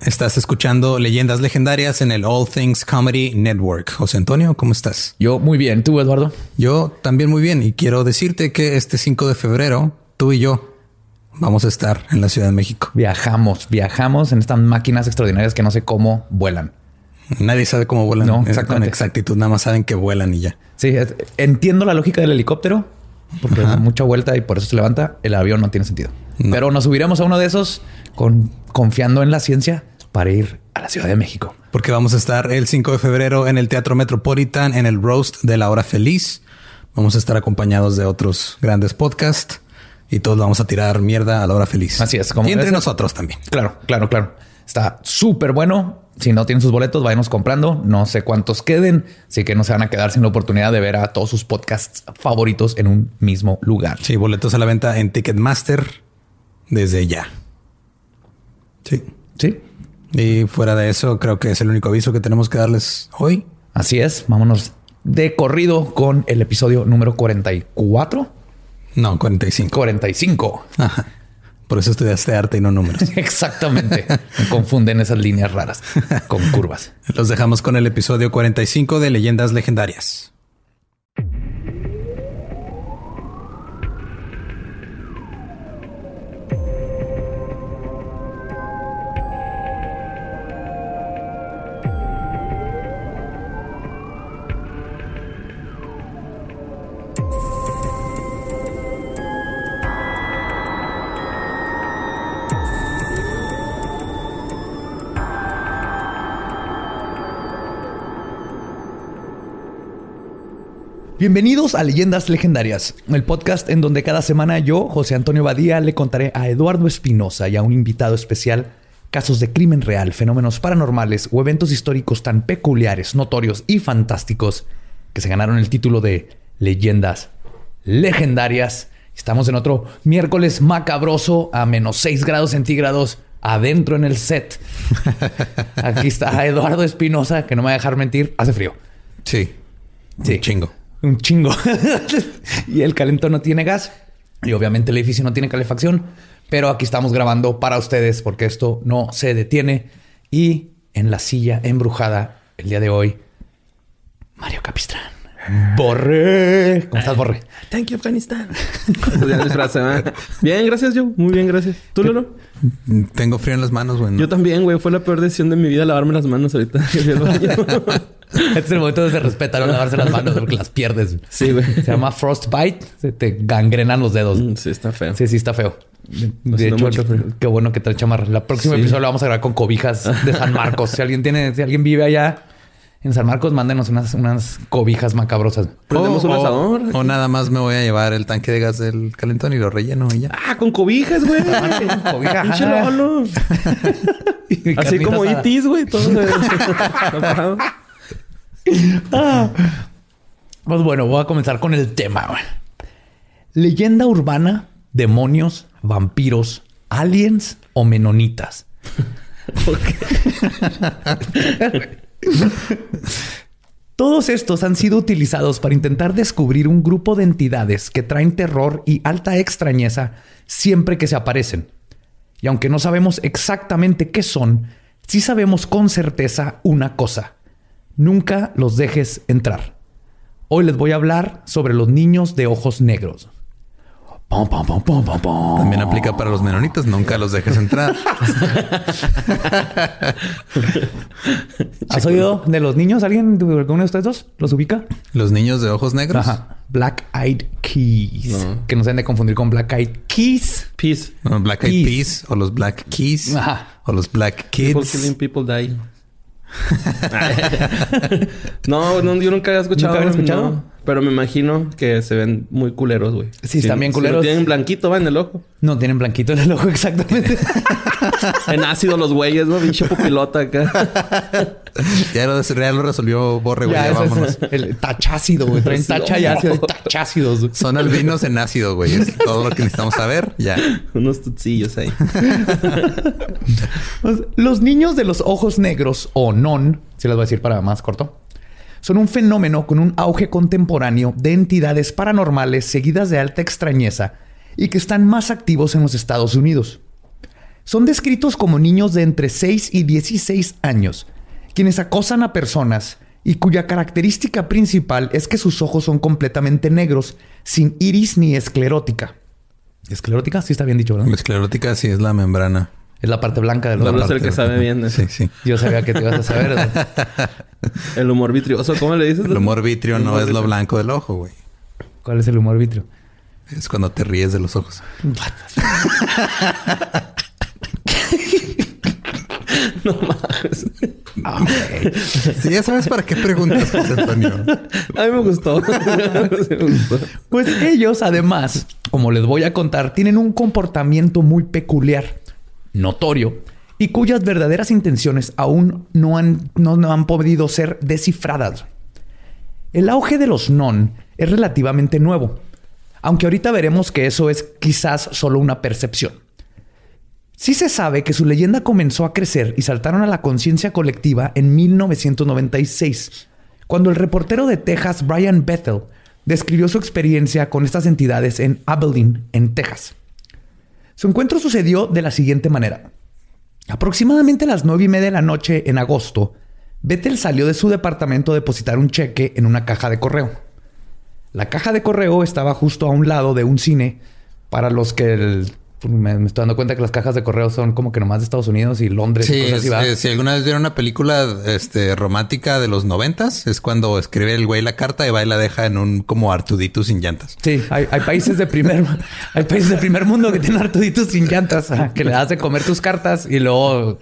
Estás escuchando Leyendas Legendarias en el All Things Comedy Network. José Antonio, ¿cómo estás? Yo muy bien. ¿Tú, Eduardo? Yo también muy bien. Y quiero decirte que este 5 de febrero, tú y yo vamos a estar en la Ciudad de México. Viajamos, viajamos en estas máquinas extraordinarias que no sé cómo vuelan. Nadie sabe cómo vuelan. No, exactamente. Con exactitud, nada más saben que vuelan y ya. Sí, entiendo la lógica del helicóptero, porque Ajá. da mucha vuelta y por eso se levanta. El avión no tiene sentido. No. Pero nos subiremos a uno de esos con, confiando en la ciencia para ir a la Ciudad de México. Porque vamos a estar el 5 de febrero en el Teatro Metropolitan en el Roast de la Hora Feliz. Vamos a estar acompañados de otros grandes podcasts y todos vamos a tirar mierda a la hora feliz. Así es, como y entre nosotros también. Claro, claro, claro. Está súper bueno. Si no tienen sus boletos, váyanos comprando. No sé cuántos queden, así que no se van a quedar sin la oportunidad de ver a todos sus podcasts favoritos en un mismo lugar. Sí, boletos a la venta en Ticketmaster desde ya. Sí. Sí, Y fuera de eso, creo que es el único aviso que tenemos que darles hoy. así es. Vámonos de corrido con el episodio número 44. No, 45. 45. Ajá. Por eso estudiaste arte y no números. Exactamente. Me confunden esas líneas raras con curvas. Los dejamos con el episodio 45 de Leyendas Legendarias. Bienvenidos a Leyendas Legendarias, el podcast en donde cada semana yo, José Antonio Badía, le contaré a Eduardo Espinosa y a un invitado especial casos de crimen real, fenómenos paranormales o eventos históricos tan peculiares, notorios y fantásticos que se ganaron el título de Leyendas Legendarias. Estamos en otro miércoles macabroso a menos 6 grados centígrados adentro en el set. Aquí está Eduardo Espinosa, que no me va a dejar mentir, hace frío. Sí. Sí. Un chingo. Un chingo. y el calentón no tiene gas. Y obviamente el edificio no tiene calefacción. Pero aquí estamos grabando para ustedes porque esto no se detiene. Y en la silla embrujada el día de hoy, Mario Capistrán. Borre. ¿Cómo estás, Borre? Thank you, Afganistán. ¿verdad? Bien, gracias, yo. Muy bien, gracias. ¿Tú, Lolo? Tengo frío en las manos, güey. Yo también, güey. Fue la peor decisión de mi vida lavarme las manos ahorita. Este es el momento de se respetar, no lavarse las manos porque las pierdes. sí, güey. Se llama frostbite. Se te gangrenan los dedos. Mm, Sí, está feo. Sí, sí, está feo. De hecho, mucho frío. qué bueno que trae chamarra. La próxima Sí. episodio lo vamos a grabar con cobijas de San Marcos. si alguien tiene, si alguien vive allá en San Marcos, mándenos unas, unas cobijas macabrosas. Prendemos un asador. o nada más me voy a llevar el tanque de gas del calentón y lo relleno y ya. Ah, con cobijas, güey. Cobija, Pinche ajá. Lolo. Y Así como asada. itis, güey. Todo. Pues bueno, voy a comenzar con el tema. Leyenda urbana, demonios, vampiros, aliens o menonitas. Todos estos han sido utilizados para intentar descubrir un grupo de entidades que traen terror y alta extrañeza siempre que se aparecen. Y aunque no sabemos exactamente qué son, sí sabemos con certeza una cosa. Nunca los dejes entrar. Hoy les voy a hablar sobre los niños de ojos negros. Pom, pom, pom. También aplica para los menonitas. Nunca los dejes entrar. ¿Has oído de los niños? ¿Alguien de alguno de ustedes dos los ubica? Los niños de ojos negros. Ajá. Black Eyed Keys. Que no se han de confundir con Black Eyed Keys. Peace. No, Black Eyed. Peas o los Black Keys Ajá. o los Black People Kids. killing, people die. no, no, yo nunca había escuchado. ¿Nunca habías escuchado? no. pero me imagino que se ven muy culeros, güey. Sí, están bien Si culeros. tienen blanquito, va en el ojo. No tienen blanquito en el ojo exactamente. En ácido los güeyes, ¿no? Pinche pupilota acá. Ya lo, ya lo resolvió Borre, güey. ya, Ya, eso es vámonos. el tachácido, güey. Traen tacha y ácido. Tachácidos. güey. Son albinos en ácido, güey. Es todo lo que necesitamos saber. Ya. Unos tutsillos ahí. Los niños de los ojos negros o non, si les voy a decir para más corto, son un fenómeno con un auge contemporáneo de entidades paranormales seguidas de alta extrañeza y que están más activos en los Estados Unidos. Son descritos como niños de entre 6 y 16 años, quienes acosan a personas y cuya característica principal es que sus ojos son completamente negros, sin iris ni esclerótica. ¿Esclerótica? Sí está bien dicho, La ¿verdad? esclerótica sí es la membrana. Es la parte blanca de los Solo es el que sabe bien. ¿eh? Sí, sí. Yo sabía que te ibas a saber. ¿verdad? El humor vitrioso, ¿cómo le dices? El humor vitrio no Humor es lo blanco del ojo, güey. ¿Cuál es el humor vitrio? Es cuando te ríes de los ojos. Sí, ya sabes para qué preguntas, José Antonio. A mí me gustó. Sí me gustó. Pues ellos, además, como les voy a contar, tienen un comportamiento muy peculiar, notorio, y cuyas verdaderas intenciones aún no han, no, no han podido ser descifradas. El auge de los non es relativamente nuevo, aunque ahorita veremos que eso es quizás solo una percepción. Sí se sabe que su leyenda comenzó a crecer y saltaron a la conciencia colectiva en 1996, cuando el reportero de Texas Brian Bethel describió su experiencia con estas entidades en Abilene, en Texas. Su encuentro sucedió de la siguiente manera. Aproximadamente a las nueve y media de la noche en agosto, Bethel salió de su departamento a depositar un cheque en una caja de correo. La caja de correo estaba justo a un lado de un cine para los que el- me, me estoy dando cuenta que las cajas de correo son como que nomás de Estados Unidos y Londres y cosas así, es- eh, si alguna vez vieron una película este, romántica de los noventas, es cuando escribe el güey la carta y va y la deja en un como Artudito sin llantas. Sí, hay, hay países de primer hay países de primer mundo que tienen artuditos sin llantas que le das de comer tus cartas y luego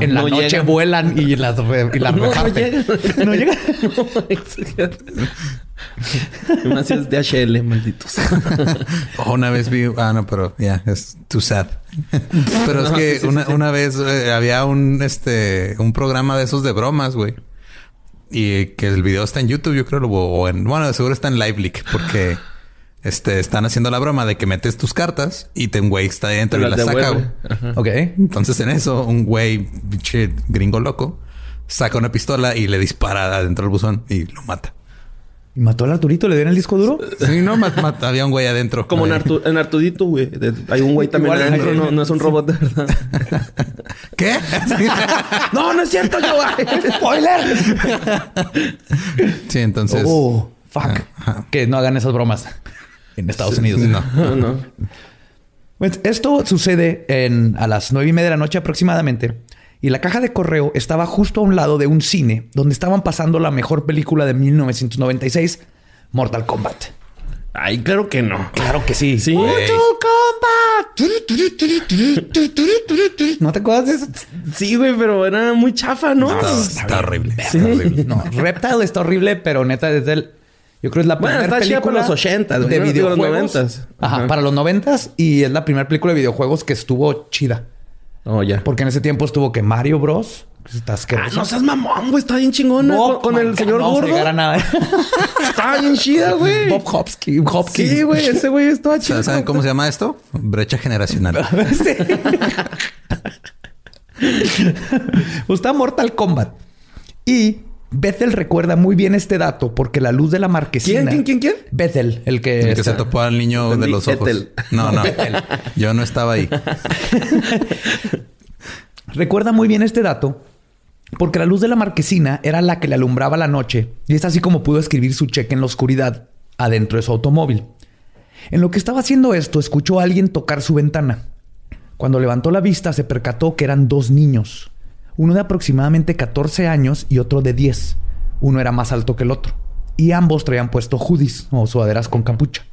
en la No noche llegan. vuelan y las re- y las No, no reparten. No llegan. Más es DHL, malditos. O una vez vi, ah, no, pero ya, es too sad. pero es que sí, sí, una, sí, una vez eh, había un, este, un programa de esos de bromas, güey. Y que el video está en YouTube, yo creo, o en, bueno, seguro está en LiveLeak, porque este, están haciendo la broma de que metes tus cartas y te un güey está dentro y las saca, güey. Ok. Entonces en eso, un güey, pinche gringo loco, saca una pistola y le dispara adentro del buzón y lo mata. ¿Y mató al Arturito? ¿Le dieron el disco duro? Sí, no, mat- mat- había un güey adentro. Como en, Ahí. Artu- en Artudito, güey. Hay un güey también Igual, adentro. hay- No, no es un robot de verdad. ¿Qué? no, no es cierto, yo. ¡Spoiler! sí, entonces. oh, fuck. Ajá. Que no hagan esas bromas en Estados Unidos. No. No, no. Pues esto sucede en, a las nueve y media de la noche aproximadamente. Y la caja de correo estaba justo a un lado de un cine donde estaban pasando la mejor película de 1996, Mortal Kombat. Ay, claro que no. Claro que sí. Sí. Mortal Kombat. ¿No te acuerdas de eso? Sí, güey, pero era muy chafa, ¿no? Está, está horrible. Está horrible. No, Reptile está horrible, pero neta desde el... Yo creo que es la Bueno, primera está película para los 80, güey, de ¿no? Digo, los videojuegos. 90s. Ajá, Ajá. para los noventas y es la primera película de videojuegos que estuvo chida. Oh, ya. Porque en ese tiempo estuvo que Mario Bros. que Está Ah, no seas mamón, güey. Está bien chingona. Bob, con, con el señor no vamos a gordo. llegar a nada. Estaba bien chida, güey. Bob Hopkins. Hopkins. Sí, güey. Ese güey estaba chido. ¿Saben saben cómo se llama esto? Brecha generacional. Sí. Está Mortal Kombat. Y Bethel recuerda muy bien este dato porque la luz de la marquesina. ¿Quién, quién, quién, quién? Bethel, el que. El que se topó al niño de los ojos. No, no. Yo no estaba ahí. Recuerda muy bien este dato porque la luz de la marquesina era la que le alumbraba la noche y es así como pudo escribir su cheque en la oscuridad adentro de su automóvil. En lo que estaba haciendo esto, escuchó a alguien tocar su ventana. Cuando levantó la vista, se percató que eran dos niños, uno de aproximadamente 14 años y otro de 10. Uno era más alto que el otro, y ambos traían puesto hoodies o sudaderas con capucha.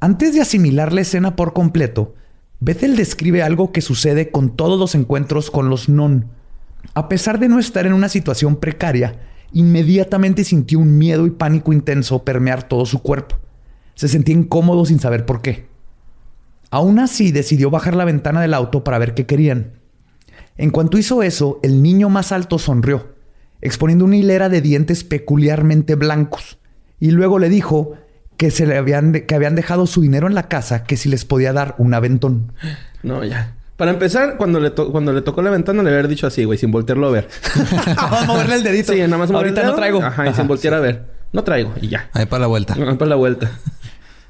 Antes de asimilar la escena por completo, Bethel describe algo que sucede con todos los encuentros con los non. A pesar de no estar en una situación precaria, inmediatamente sintió un miedo y pánico intenso permear todo su cuerpo. Se sentía incómodo sin saber por qué. Aún así, decidió bajar la ventana del auto para ver qué querían. En cuanto hizo eso, el niño más alto sonrió, exponiendo una hilera de dientes peculiarmente blancos, y luego le dijo que, se le habían que habían dejado su dinero en la casa, que si les podía dar un aventón. No, ya. Para empezar, cuando le, to- cuando le tocó la ventana, le había dicho así, güey, sin voltearlo a ver. Vamos a moverle el dedito. Sí, nada más mover el Ahorita no traigo. Ajá, y Ajá, sin voltear a ver. No traigo, y ya. Ahí para la vuelta. Vamos para la vuelta.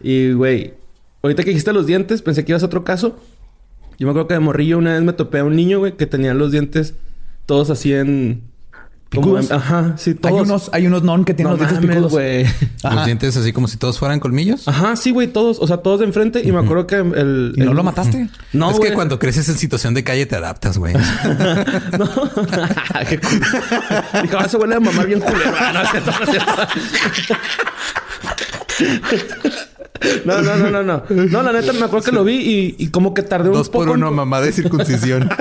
Y, güey, ahorita que dijiste los dientes, pensé que ibas a otro caso. Yo me acuerdo que de morrillo una vez me topé a un niño, güey, que tenía los dientes todos así en... como ajá, sí, todos. Hay unos, hay unos non que tienen No los dientes mames, picudos. güey. Los dientes así como si todos fueran colmillos. Ajá, sí, güey, todos. O sea, todos de enfrente. Y me acuerdo que el... ¿Y no el- lo mataste? No, es güey. que cuando creces en situación de calle te adaptas, güey. No. Qué cool. Dijo, "Ah, se huele a mamar bien culero. No, es cierto, no, es cierto. No, no, no, no, no. No, la neta me acuerdo que lo vi y, y como que tardé un Dos poco. por en- uno, mamá de circuncisión.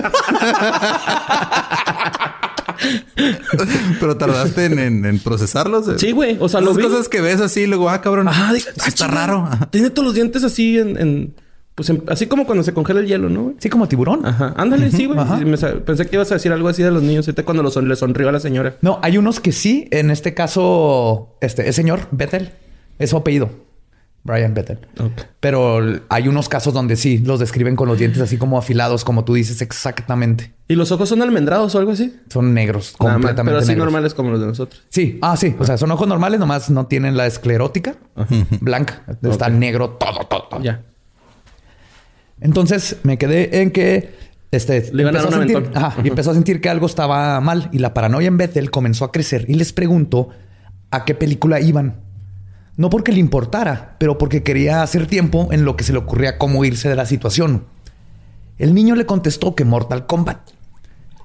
Pero tardaste en, en- en procesarlos. Sí, güey. O sea, lo Las vi. cosas que ves así, luego, ah, cabrón. Esto ah, está raro. Tiene todos los dientes así en, en- pues en- así como cuando se congela el hielo, ¿no? güey? Sí, como tiburón. Ajá. Ándale, sí, güey. Ajá. Pensé que ibas a decir algo así de los niños. Ahorita cuando lo son- le sonrió a la señora. No, hay unos que sí. En este caso, este es señor Bethel. Es su apellido. Brian Bethel. Ok. Pero hay unos casos donde sí los describen con los dientes así como afilados, como tú dices exactamente. ¿Y los ojos son almendrados o algo así? Son negros, Nada más, completamente Pero así negros. normales como los de nosotros. Sí, ah, sí. O sea, son ojos normales, nomás no tienen la esclerótica blanca. Está negro todo, todo, todo. Ya. Entonces me quedé en que este Le a empezó un sentir- ajá, y empezó a sentir que algo estaba mal y la paranoia en Bethel comenzó a crecer y les preguntó a qué película iban. No porque le importara, pero porque quería hacer tiempo en lo que se le ocurría cómo irse de la situación. El niño le contestó que Mortal Kombat.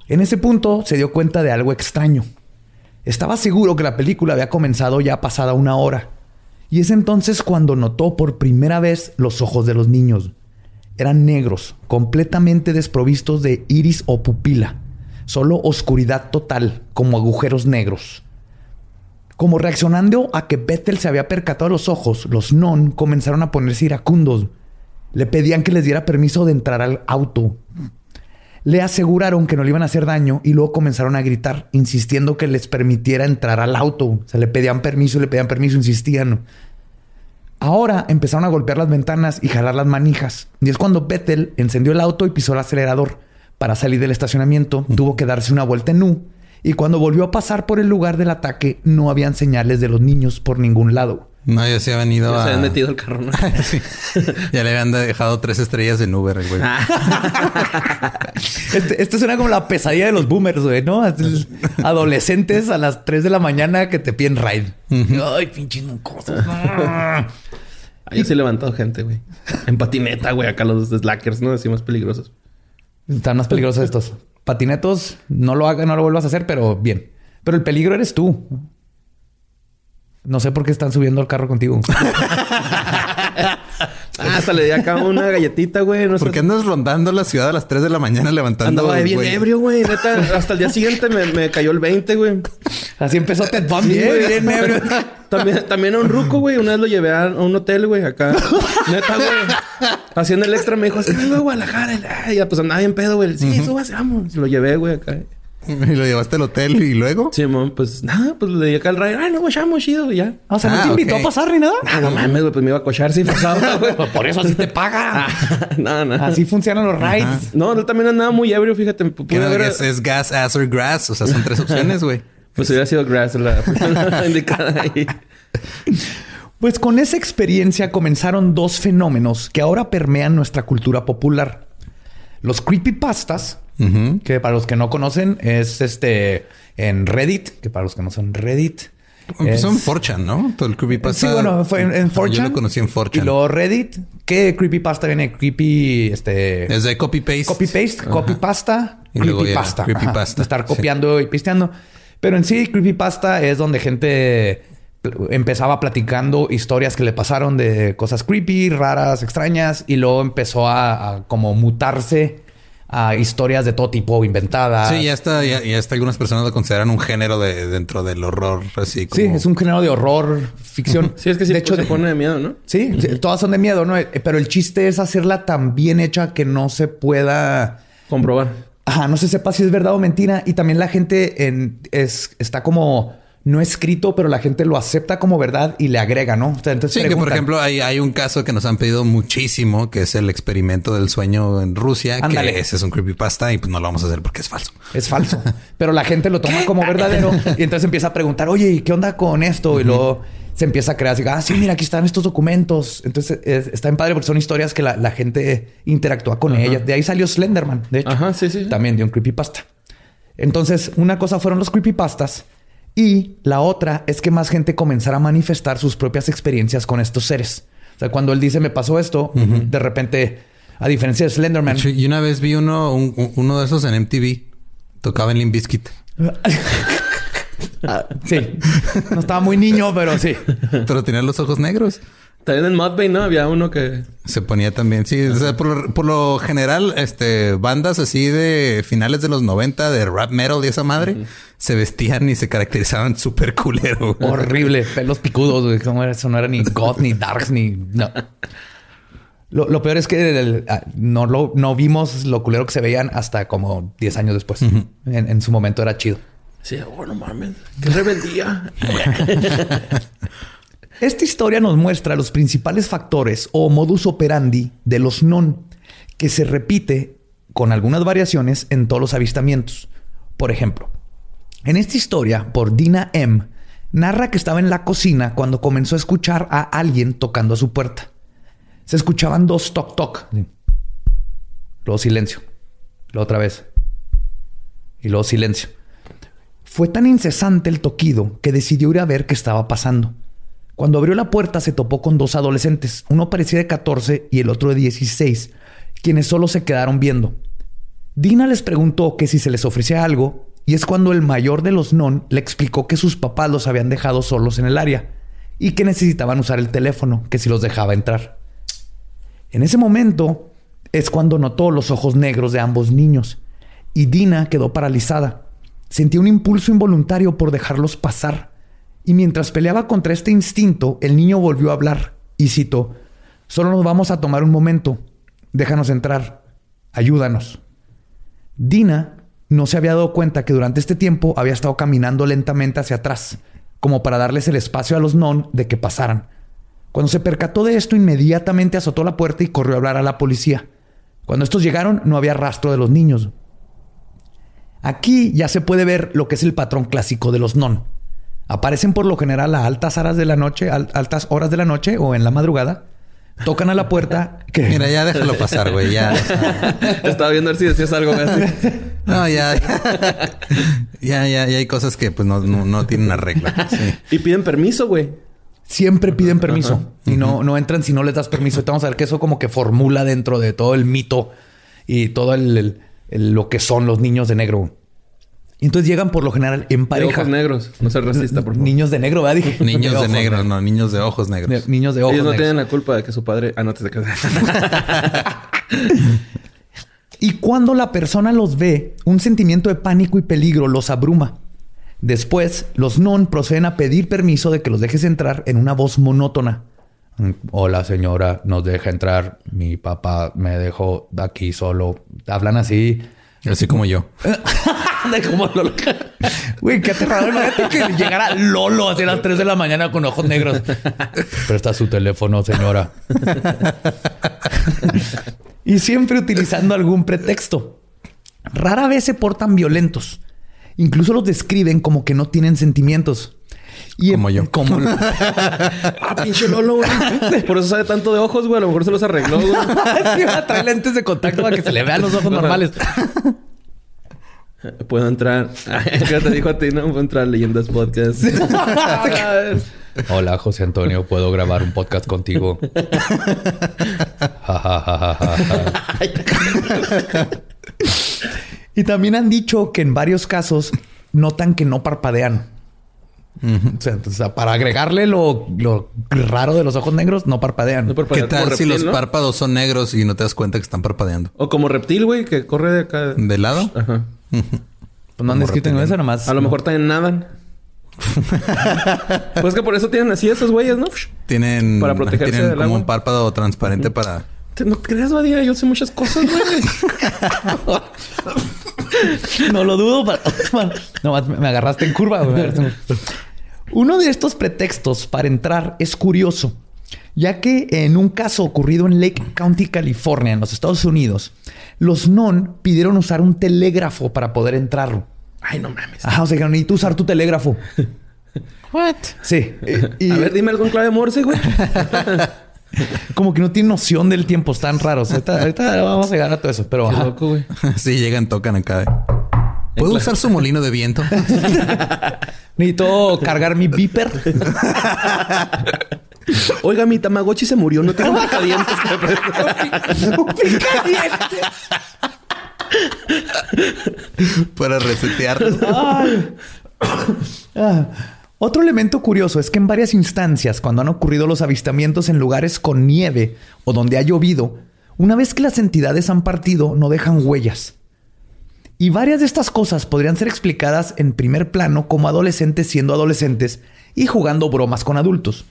En ese punto se dio cuenta de algo extraño. Estaba seguro que la película había comenzado ya pasada una hora. Y es entonces cuando notó por primera vez los ojos de los niños. Eran negros, completamente desprovistos de iris o pupila. Solo oscuridad total, como agujeros negros. Como reaccionando a que Bethel se había percatado los ojos, los non comenzaron a ponerse iracundos. Le pedían que les diera permiso de entrar al auto. Le aseguraron que no le iban a hacer daño y luego comenzaron a gritar, insistiendo que les permitiera entrar al auto. Se le pedían permiso, le pedían permiso, insistían. Ahora empezaron a golpear las ventanas y jalar las manijas. Y es cuando Bethel encendió el auto y pisó el acelerador. Para salir del estacionamiento, tuvo que darse una vuelta en U. Y cuando volvió a pasar por el lugar del ataque, no habían señales de los niños por ningún lado. No, ya se habían ido Ya a... se habían metido al carro, ¿no? Sí. Ya le habían dejado tres estrellas en Uber, el güey. Este, esto suena como la pesadilla de los boomers, güey, ¿no? Adolescentes a las 3 de la mañana que te piden ride. Ay, pinches cosas. Ahí sí he levantado gente, güey. En patineta, güey. Acá los slackers, ¿no? Más peligrosos. Están más peligrosos estos. Patinetos, no lo hagas, no lo vuelvas a hacer, pero bien. Pero el peligro eres tú. No sé por qué están subiendo al carro contigo. Ah, hasta le di acá una galletita, güey. No. ¿Por qué andas rondando la ciudad a las 3 de la mañana levantando? Andaba bien güey? ebrio, güey. Neta, hasta el día siguiente me, me cayó el 20, güey. Así empezó Ted Bundy, Sí, güey. bien ebrio. También, también a un ruco, güey. Una vez lo llevé a, a un hotel, güey, acá. Neta, güey. Haciendo el extra me dijo, es que vengo de Guadalajara. Y, ay, ya, pues andaba bien pedo, güey. Sí, súbase, vamos. Lo llevé, güey, acá. Y lo llevaste al hotel y luego. Sí, mon, pues nada, pues le di acá al rayo. Ay, no, guachamos, chido, y ya. O sea, ¿no Ah, te invitó a pasar ni nada? Ah, no mames, güey, pues me iba a cochar si pasaba, güey. Por eso así te paga. no, no. Así funcionan los rides. No, él también andaba muy ebrio, fíjate. ¿Qué Pude no? es, es gas, ass or grass. O sea, son tres opciones, güey. Pues hubiera sido Grass la, la indicada ahí. Pues con esa experiencia comenzaron dos fenómenos que ahora permean nuestra cultura popular. Los creepypastas Que para los que no conocen es este en Reddit, que para los que no son Reddit. Empezó es- en 4chan, ¿no? Todo el creepypasta. Sí, bueno, fue en, en 4chan. Yo lo conocí en Y 4chan. luego Reddit, ¿qué creepypasta viene? Creepy, este... Es de copy-paste. Copy-paste, copy-pasta, Y luego ya, creepypasta. creepypasta. Estar Sí. copiando y pisteando. Pero en sí, creepypasta es donde gente empezaba platicando historias que le pasaron de cosas creepy, raras, extrañas. Y luego empezó a, a como mutarse a historias de todo tipo, inventadas. Sí, ya está, ya, ya está. Algunas personas lo consideran un género de dentro del horror, así como. Sí, es un género de horror, ficción. Sí, es que sí de hecho, se pone de miedo, ¿no? Sí, sí, todas son de miedo, ¿no? Eh, Pero el chiste es hacerla tan bien hecha que no se pueda... Comprobar. Ajá, no se sepa si es verdad o mentira. Y también la gente en- es, está como no escrito, pero la gente lo acepta como verdad y le agrega, ¿no? O sea, entonces Sí, que por ejemplo hay, hay un caso que nos han pedido muchísimo, que es el experimento del sueño en Rusia, Ándale. que ese es un creepypasta y pues no lo vamos a hacer porque es falso. Es falso. Pero la gente lo toma como verdadero y entonces empieza a preguntar, oye, ¿y qué onda con esto? Y luego se empieza a crear así, ah, sí, mira, aquí están estos documentos. Entonces es- está en padre porque son historias que la, la gente interactúa con ellas. De ahí salió Slenderman, de hecho. Ajá, sí, sí, sí. También de un creepypasta. Entonces, una cosa fueron los creepypastas y la otra es que más gente comenzara a manifestar sus propias experiencias con estos seres. O sea, cuando él dice, me pasó esto, de repente, a diferencia de Slenderman, Y una vez vi uno, un- un- uno de esos en MTV. Tocaba en Limp Bizkit. ah, sí, no estaba muy niño, pero sí. Pero tenía los ojos negros. También en Mudbane, ¿no? Había uno que... Se ponía también. Sí, o sea, por, lo- por lo general, este, bandas así de finales de los 90 de rap metal y esa madre se vestían y se caracterizaban súper culero. güey. Horrible, pelos picudos, güey. ¿Cómo era? Eso no era ni goth, ni darks, ni... No. Lo, lo peor es que el- ah, no, lo, no vimos lo culero que se veían hasta como 10 años después. en, en su momento era chido. Sí, oh, no mames. Qué rebeldía. Esta historia nos muestra los principales factores o modus operandi de los non, que se repite con algunas variaciones en todos los avistamientos. Por ejemplo, en esta historia, por Dina M., narra que estaba en la cocina cuando comenzó a escuchar a alguien tocando a su puerta. Se escuchaban dos toc toc. así. Luego silencio. Luego otra vez. Y luego silencio. Fue tan incesante el toquido que decidió ir a ver qué estaba pasando. Cuando abrió la puerta se topó con dos adolescentes, uno parecía de 14 y el otro de 16, quienes solo se quedaron viendo. Dina les preguntó que si se les ofrecía algo, y es cuando el mayor de los non le explicó que sus papás los habían dejado solos en el área y que necesitaban usar el teléfono, que si los dejaba entrar. En ese momento es cuando notó los ojos negros de ambos niños y Dina quedó paralizada. Sentía un impulso involuntario por dejarlos pasar. Y mientras peleaba contra este instinto, el niño volvió a hablar y citó, solo nos vamos a tomar un momento, déjanos entrar, ayúdanos. Dina no se había dado cuenta que durante este tiempo había estado caminando lentamente hacia atrás, como para darles el espacio a los non de que pasaran. Cuando se percató de esto, inmediatamente azotó la puerta y corrió a hablar a la policía. Cuando estos llegaron, no había rastro de los niños. Aquí ya se puede ver lo que es el patrón clásico de los non. Aparecen por lo general a altas horas de la noche, al- altas horas de la noche o en la madrugada. Tocan a la puerta. Que... Mira, ya déjalo pasar, güey. Ya. Estaba viendo a ver si decías algo así. No, ya. Ya, ya, ya hay cosas que pues no, no, no tienen arreglo. Sí. Y piden permiso, güey. Siempre piden permiso y no, no entran si no les das permiso. Ahorita Vamos a ver que eso como que formula dentro de todo el mito y todo el, el- el- lo que son los niños de negro. Entonces llegan por lo general en De pareja. ojos negros. No seas racista, por favor. Niños de negro, ¿verdad? Dije. Niños de negro, no, niños de ojos negros. Ne- Niños de ojos Ellos no negros. tienen la culpa de que su padre... Ah, no te. Y cuando la persona los ve, un sentimiento de pánico y peligro los abruma. Después, los non proceden a pedir permiso de que los dejes entrar en una voz monótona. Mm, Hola señora, nos deja entrar. Mi papá me dejó aquí solo. Hablan así. Así como yo. De como Lolo. Güey, qué aterrador. Imagínate que llegara Lolo así a las 3 de la mañana con ojos negros. Presta su teléfono, señora. y siempre utilizando algún pretexto. Rara vez se portan violentos. Incluso los describen como que no tienen sentimientos. Y Como yo. Como ah, pinche Lolo, güey. Por eso sabe tanto de ojos, güey. A lo mejor se los arregló, güey. Sí, va a traer lentes de contacto para que se le vean los ojos normales. Puedo entrar. ¿Qué te dijo a ti? No puedo entrar a Leyendas Podcast. Hola, José Antonio. ¿Puedo grabar un podcast contigo? Y también han dicho que en varios casos notan que no parpadean. O, sea, o sea, para agregarle lo, lo raro de los ojos negros, no parpadean. No ¿Qué tal si los ¿no? párpados son negros y no te das cuenta que están parpadeando? O como reptil, güey, que corre de acá. ¿De lado? Ajá. Pues no han Como escrito en eso nomás. A lo mejor también nadan. pues que por eso tienen así esos güeyes, ¿no? Tienen, Para protegerse tienen del como agua. un párpado transparente para... No creas, Badía. Yo sé muchas cosas, güey. No lo dudo. pero- Nomás me agarraste en curva. güey. Uno de estos pretextos para entrar es curioso, ya que en un caso ocurrido en Lake County, California, en los Estados Unidos, los non pidieron usar un telégrafo para poder entrar. Ay, no mames. Ajá, o sea, que necesito usar tu telégrafo. What? Sí. Y, y A ver, dime algo en clave Morse, güey. como que no tiene noción del tiempo, están raros. Ahorita, ahorita vamos a llegar a todo eso, pero Qué loco, güey. sí, llegan, tocan acá. ¿Puedo usar su molino de viento? Necesito cargar mi beeper. Oiga, mi Tamagotchi se murió. No tengo un picadientes que me preste. para resetear. Ah. Otro elemento curioso es que en varias instancias, cuando han ocurrido los avistamientos en lugares con nieve o donde ha llovido, una vez que las entidades han partido, no dejan huellas. Y varias de estas cosas podrían ser explicadas en primer plano como adolescentes siendo adolescentes y jugando bromas con adultos.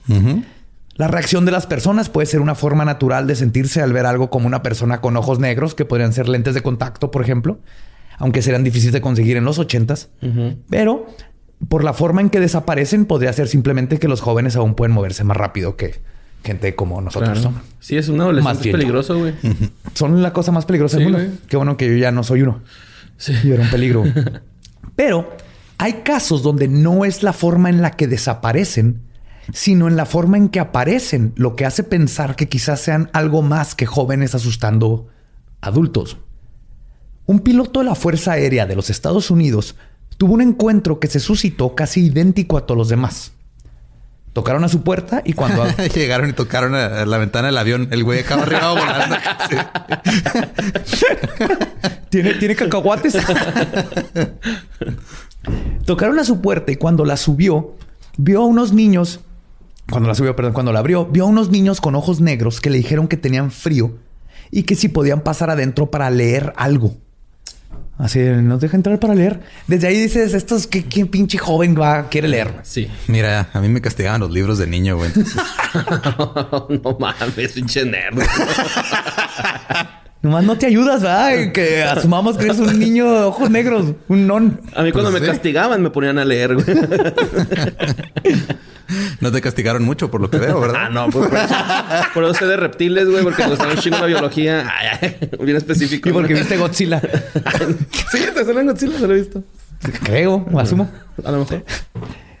La reacción de las personas puede ser una forma natural de sentirse al ver algo como una persona con ojos negros, que podrían ser lentes de contacto, por ejemplo, aunque serían difíciles de conseguir en los ochentas. Pero por la forma en que desaparecen, podría ser simplemente que los jóvenes aún pueden moverse más rápido que gente como nosotros Claro. somos. Sí, es un Más adolescente viento. peligroso, güey. Son la cosa más peligrosa Sí, del mundo. Qué bueno que yo ya no soy uno. Sí. Yo era un peligro. Pero hay casos donde no es la forma en la que desaparecen, sino en la forma en que aparecen, lo que hace pensar que quizás sean algo más que jóvenes asustando adultos. Un piloto de la Fuerza Aérea de los Estados Unidos tuvo un encuentro que se suscitó casi idéntico a todos los demás. Tocaron a su puerta y cuando Llegaron y tocaron a la ventana del avión. El güey acá arriba volando. ¿Tiene, ¿Tiene cacahuates? Tocaron a su puerta y cuando la subió, vio a unos niños. Cuando la subió, perdón, cuando la abrió, vio a unos niños con ojos negros que le dijeron que tenían frío y que si podían pasar adentro para leer algo. Así, nos deja entrar para leer. Desde ahí dices, estos, ¿qué, qué pinche joven va, quiere leer? Sí. Mira, a mí me castigaban los libros de niño, güey. Entonces, no mames, pinche nerd. Nomás no te ayudas, ¿verdad? Que asumamos que eres un niño de ojos negros, un non. A mí cuando Pues me sí. castigaban me ponían a leer, güey. no te castigaron mucho por lo que veo, ¿verdad? Ah, no, pues por eso, por eso sé de reptiles, güey, porque me gustaba un chingo la biología. Ay, ay, bien específico. Y porque ¿no? viste Godzilla. sí, te suena en Godzilla, se lo he visto. Creo, o asumo. A lo mejor.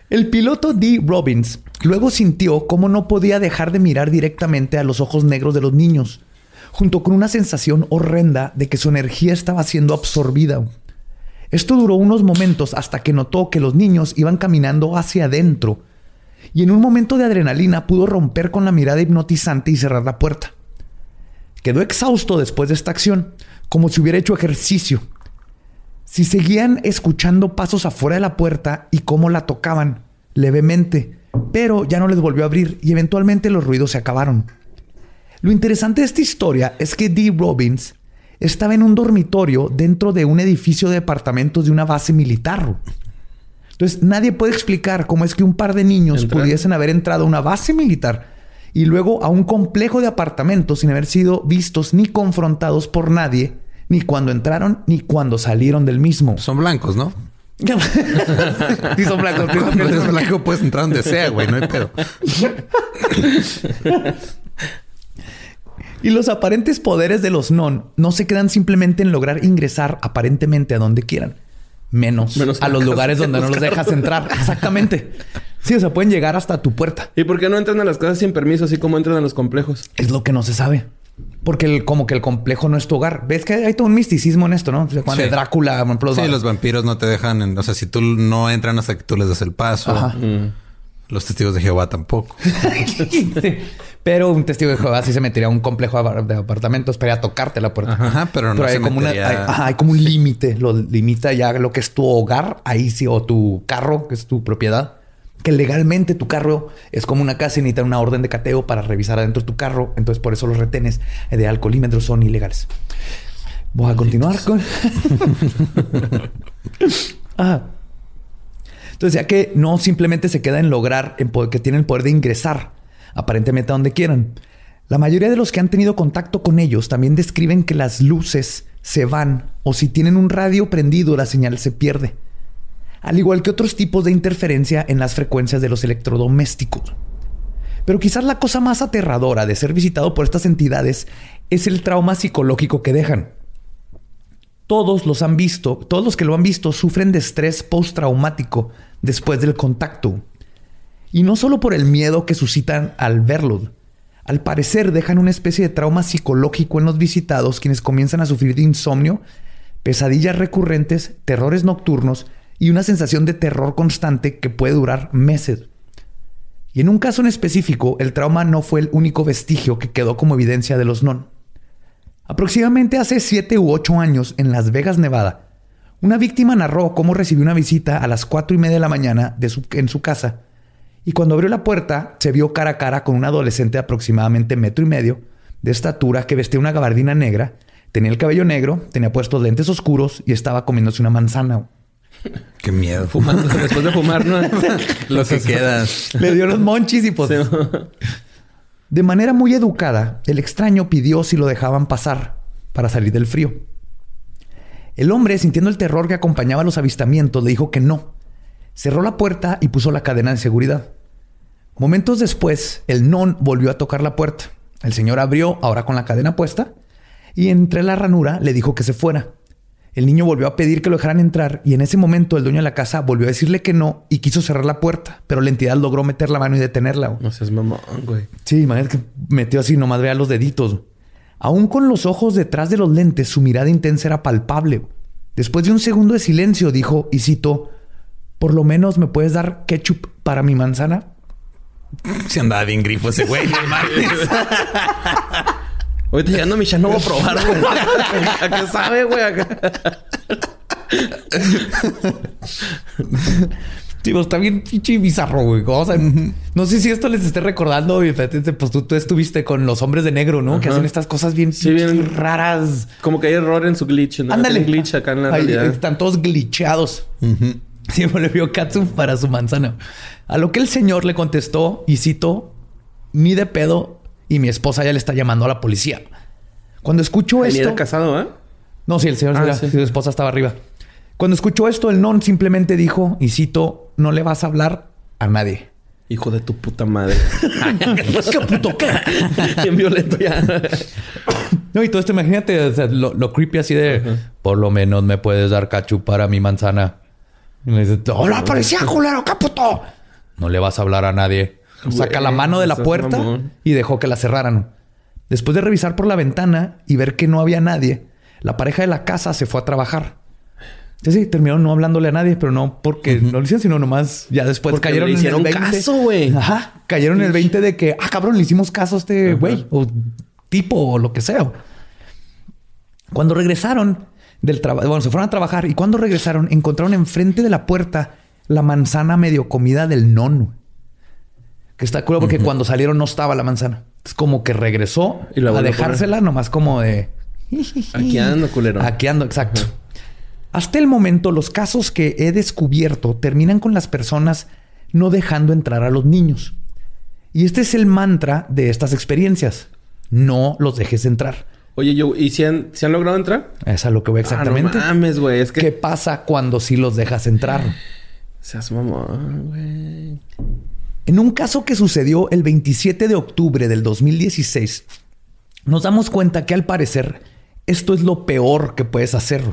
El piloto Dee Robbins luego sintió cómo no podía dejar de mirar directamente a los ojos negros de los niños, junto con una sensación horrenda de que su energía estaba siendo absorbida. Esto duró unos momentos hasta que notó que los niños iban caminando hacia adentro y en un momento de adrenalina pudo romper con la mirada hipnotizante y cerrar la puerta. Quedó exhausto después de esta acción, como si hubiera hecho ejercicio. Si seguían escuchando pasos afuera de la puerta y cómo la tocaban levemente, pero ya no les volvió a abrir y eventualmente los ruidos se acabaron. Lo interesante de esta historia es que Dee Robbins estaba en un dormitorio dentro de un edificio de departamentos de una base militar. Entonces nadie puede explicar cómo es que un par de niños pudiesen haber entrado a una base militar y luego a un complejo de apartamentos sin haber sido vistos ni confrontados por nadie, ni cuando entraron ni cuando salieron del mismo. Son blancos, ¿no? Sí, son blancos. Cuando eres blanco puedes entrar donde sea, güey. No hay pedo. Y los aparentes poderes de los non no se quedan simplemente en lograr ingresar aparentemente a donde quieran. Menos, Menos a los lugares de donde no los los dejas entrar. Exactamente. Sí, o sea, pueden llegar hasta tu puerta. ¿Y por qué no entran a las casas sin permiso, así como entran a los complejos? Es lo que no se sabe. Porque el, como que el complejo no es tu hogar. Ves que hay todo un misticismo en esto, ¿no? O sea, Cuando Sí. Drácula, por ejemplo, Sí, va- los vampiros no te dejan, en- o sea, si tú no entran hasta que tú les das el paso. Ajá. Los testigos de Jehová tampoco. Sí. Pero un testigo de Jehová sí se metería a un complejo de apar- de apartamentos para ir a tocarte la puerta. Ajá, pero no hay se como una, hay, ajá, hay como un límite. Lo limita ya lo que es tu hogar, ahí sí, o tu carro, que es tu propiedad. Que legalmente tu carro es como una casa y necesita una orden de cateo para revisar adentro de tu carro. Entonces, por eso los retenes de alcoholímetros son ilegales. Voy a continuar con. Ajá. Entonces, ya que no simplemente se queda en lograr, en que tienen el poder de ingresar aparentemente a donde quieran. La mayoría de los que han tenido contacto con ellos también describen que las luces se van o si tienen un radio prendido la señal se pierde. Al igual que otros tipos de interferencia en las frecuencias de los electrodomésticos. Pero quizás la cosa más aterradora de ser visitado por estas entidades es el trauma psicológico que dejan. Todos los han visto, todos los que lo han visto sufren de estrés postraumático después del contacto. Y no solo por el miedo que suscitan al verlo. Al parecer dejan una especie de trauma psicológico en los visitados quienes comienzan a sufrir de insomnio, pesadillas recurrentes, terrores nocturnos y una sensación de terror constante que puede durar meses. Y en un caso en específico, el trauma no fue el único vestigio que quedó como evidencia de los non. Aproximadamente hace 7 u 8 años, en Las Vegas, Nevada, una víctima narró cómo recibió una visita a las 4 y media de la mañana de su- en su casa y cuando abrió la puerta se vio cara a cara con un adolescente de aproximadamente metro y medio, de estatura, que vestía una gabardina negra, tenía el cabello negro, tenía puestos lentes oscuros y estaba comiéndose una manzana. Qué miedo. Fumando, después de fumar, ¿no? Lo que queda. Le dio los monchis y pues... De manera muy educada, el extraño pidió si lo dejaban pasar para salir del frío. El hombre, sintiendo el terror que acompañaba los avistamientos, le dijo que no. Cerró la puerta y puso la cadena de seguridad. Momentos después, el non volvió a tocar la puerta. El señor abrió, ahora con la cadena puesta, y entre la ranura le dijo que se fuera. El niño volvió a pedir que lo dejaran entrar y en ese momento el dueño de la casa volvió a decirle que no y quiso cerrar la puerta, pero la entidad logró meter la mano y detenerla. güey. No seas mamón, güey. Sí, imagínate que metió así, nomás vea los deditos. Aún con los ojos detrás de los lentes, su mirada intensa era palpable. Después de un segundo de silencio, dijo, y citó, por lo menos me puedes dar ketchup para mi manzana. Si andaba bien grifo ese güey. Ahorita llegando a mi no voy a probar, güey. ¿A qué sabe, güey? Acá. Está bien pinche bizarro, güey. O sea, no sé si esto les esté recordando. Pues tú, tú estuviste con los hombres de negro, ¿no? Que hacen estas cosas bien, Sí, bien- pinches raras. Como que hay error en su glitch, ¿no? Ándale. Glitch acá en la Ahí realidad. Están todos glitcheados. Ujú. Siempre le vio Katsu para su manzana. A lo que el señor le contestó, y cito, ni de pedo, y mi esposa ya le está llamando a la policía. Cuando escuchó Ni esto... era casado, ¿eh? No, sí, el señor, Ah, era- sí. su esposa estaba arriba. Cuando escuchó esto, el non simplemente dijo, y cito, no le vas a hablar a nadie. Hijo de tu puta madre. ¿Qué puto qué? Bien violento ya. No, y todo esto, imagínate o sea, lo, lo creepy así de, por lo menos me puedes dar cachu para mi manzana. Y le dice, hola, policía, culero, qué puto. No le vas a hablar a nadie. Saca la mano de la puerta mamón. y dejó que la cerraran. Después de revisar por la ventana y ver que no había nadie, la pareja de la casa se fue a trabajar. Sí, sí, terminaron no hablándole a nadie, pero no porque no lo hicieron, sino nomás ya después Porque cayeron le en hicieron el 20. caso, güey. Ajá, cayeron en el 20 de que, ah, cabrón, le hicimos caso a este güey o tipo o lo que sea. Cuando regresaron del trabajo, bueno, se fueron a trabajar y cuando regresaron encontraron enfrente de la puerta la manzana medio comida del non. Que está culo porque cuando salieron no estaba la manzana. Es como que regresó Y la a volvió a dejársela nomás como de... Aquí ando, culero. Aquí ando, exacto. Hasta el momento, los casos que he descubierto terminan con las personas no dejando entrar a los niños. Y este es el mantra de estas experiencias. No los dejes entrar. Oye, yo, ¿y si han, si han logrado entrar? Es a lo que voy exactamente. Ah, no mames, güey. Es que... ¿Qué pasa cuando sí los dejas entrar? Seas mamón, güey. En un caso que sucedió el 27 de octubre del 2016, nos damos cuenta que al parecer esto es lo peor que puedes hacer.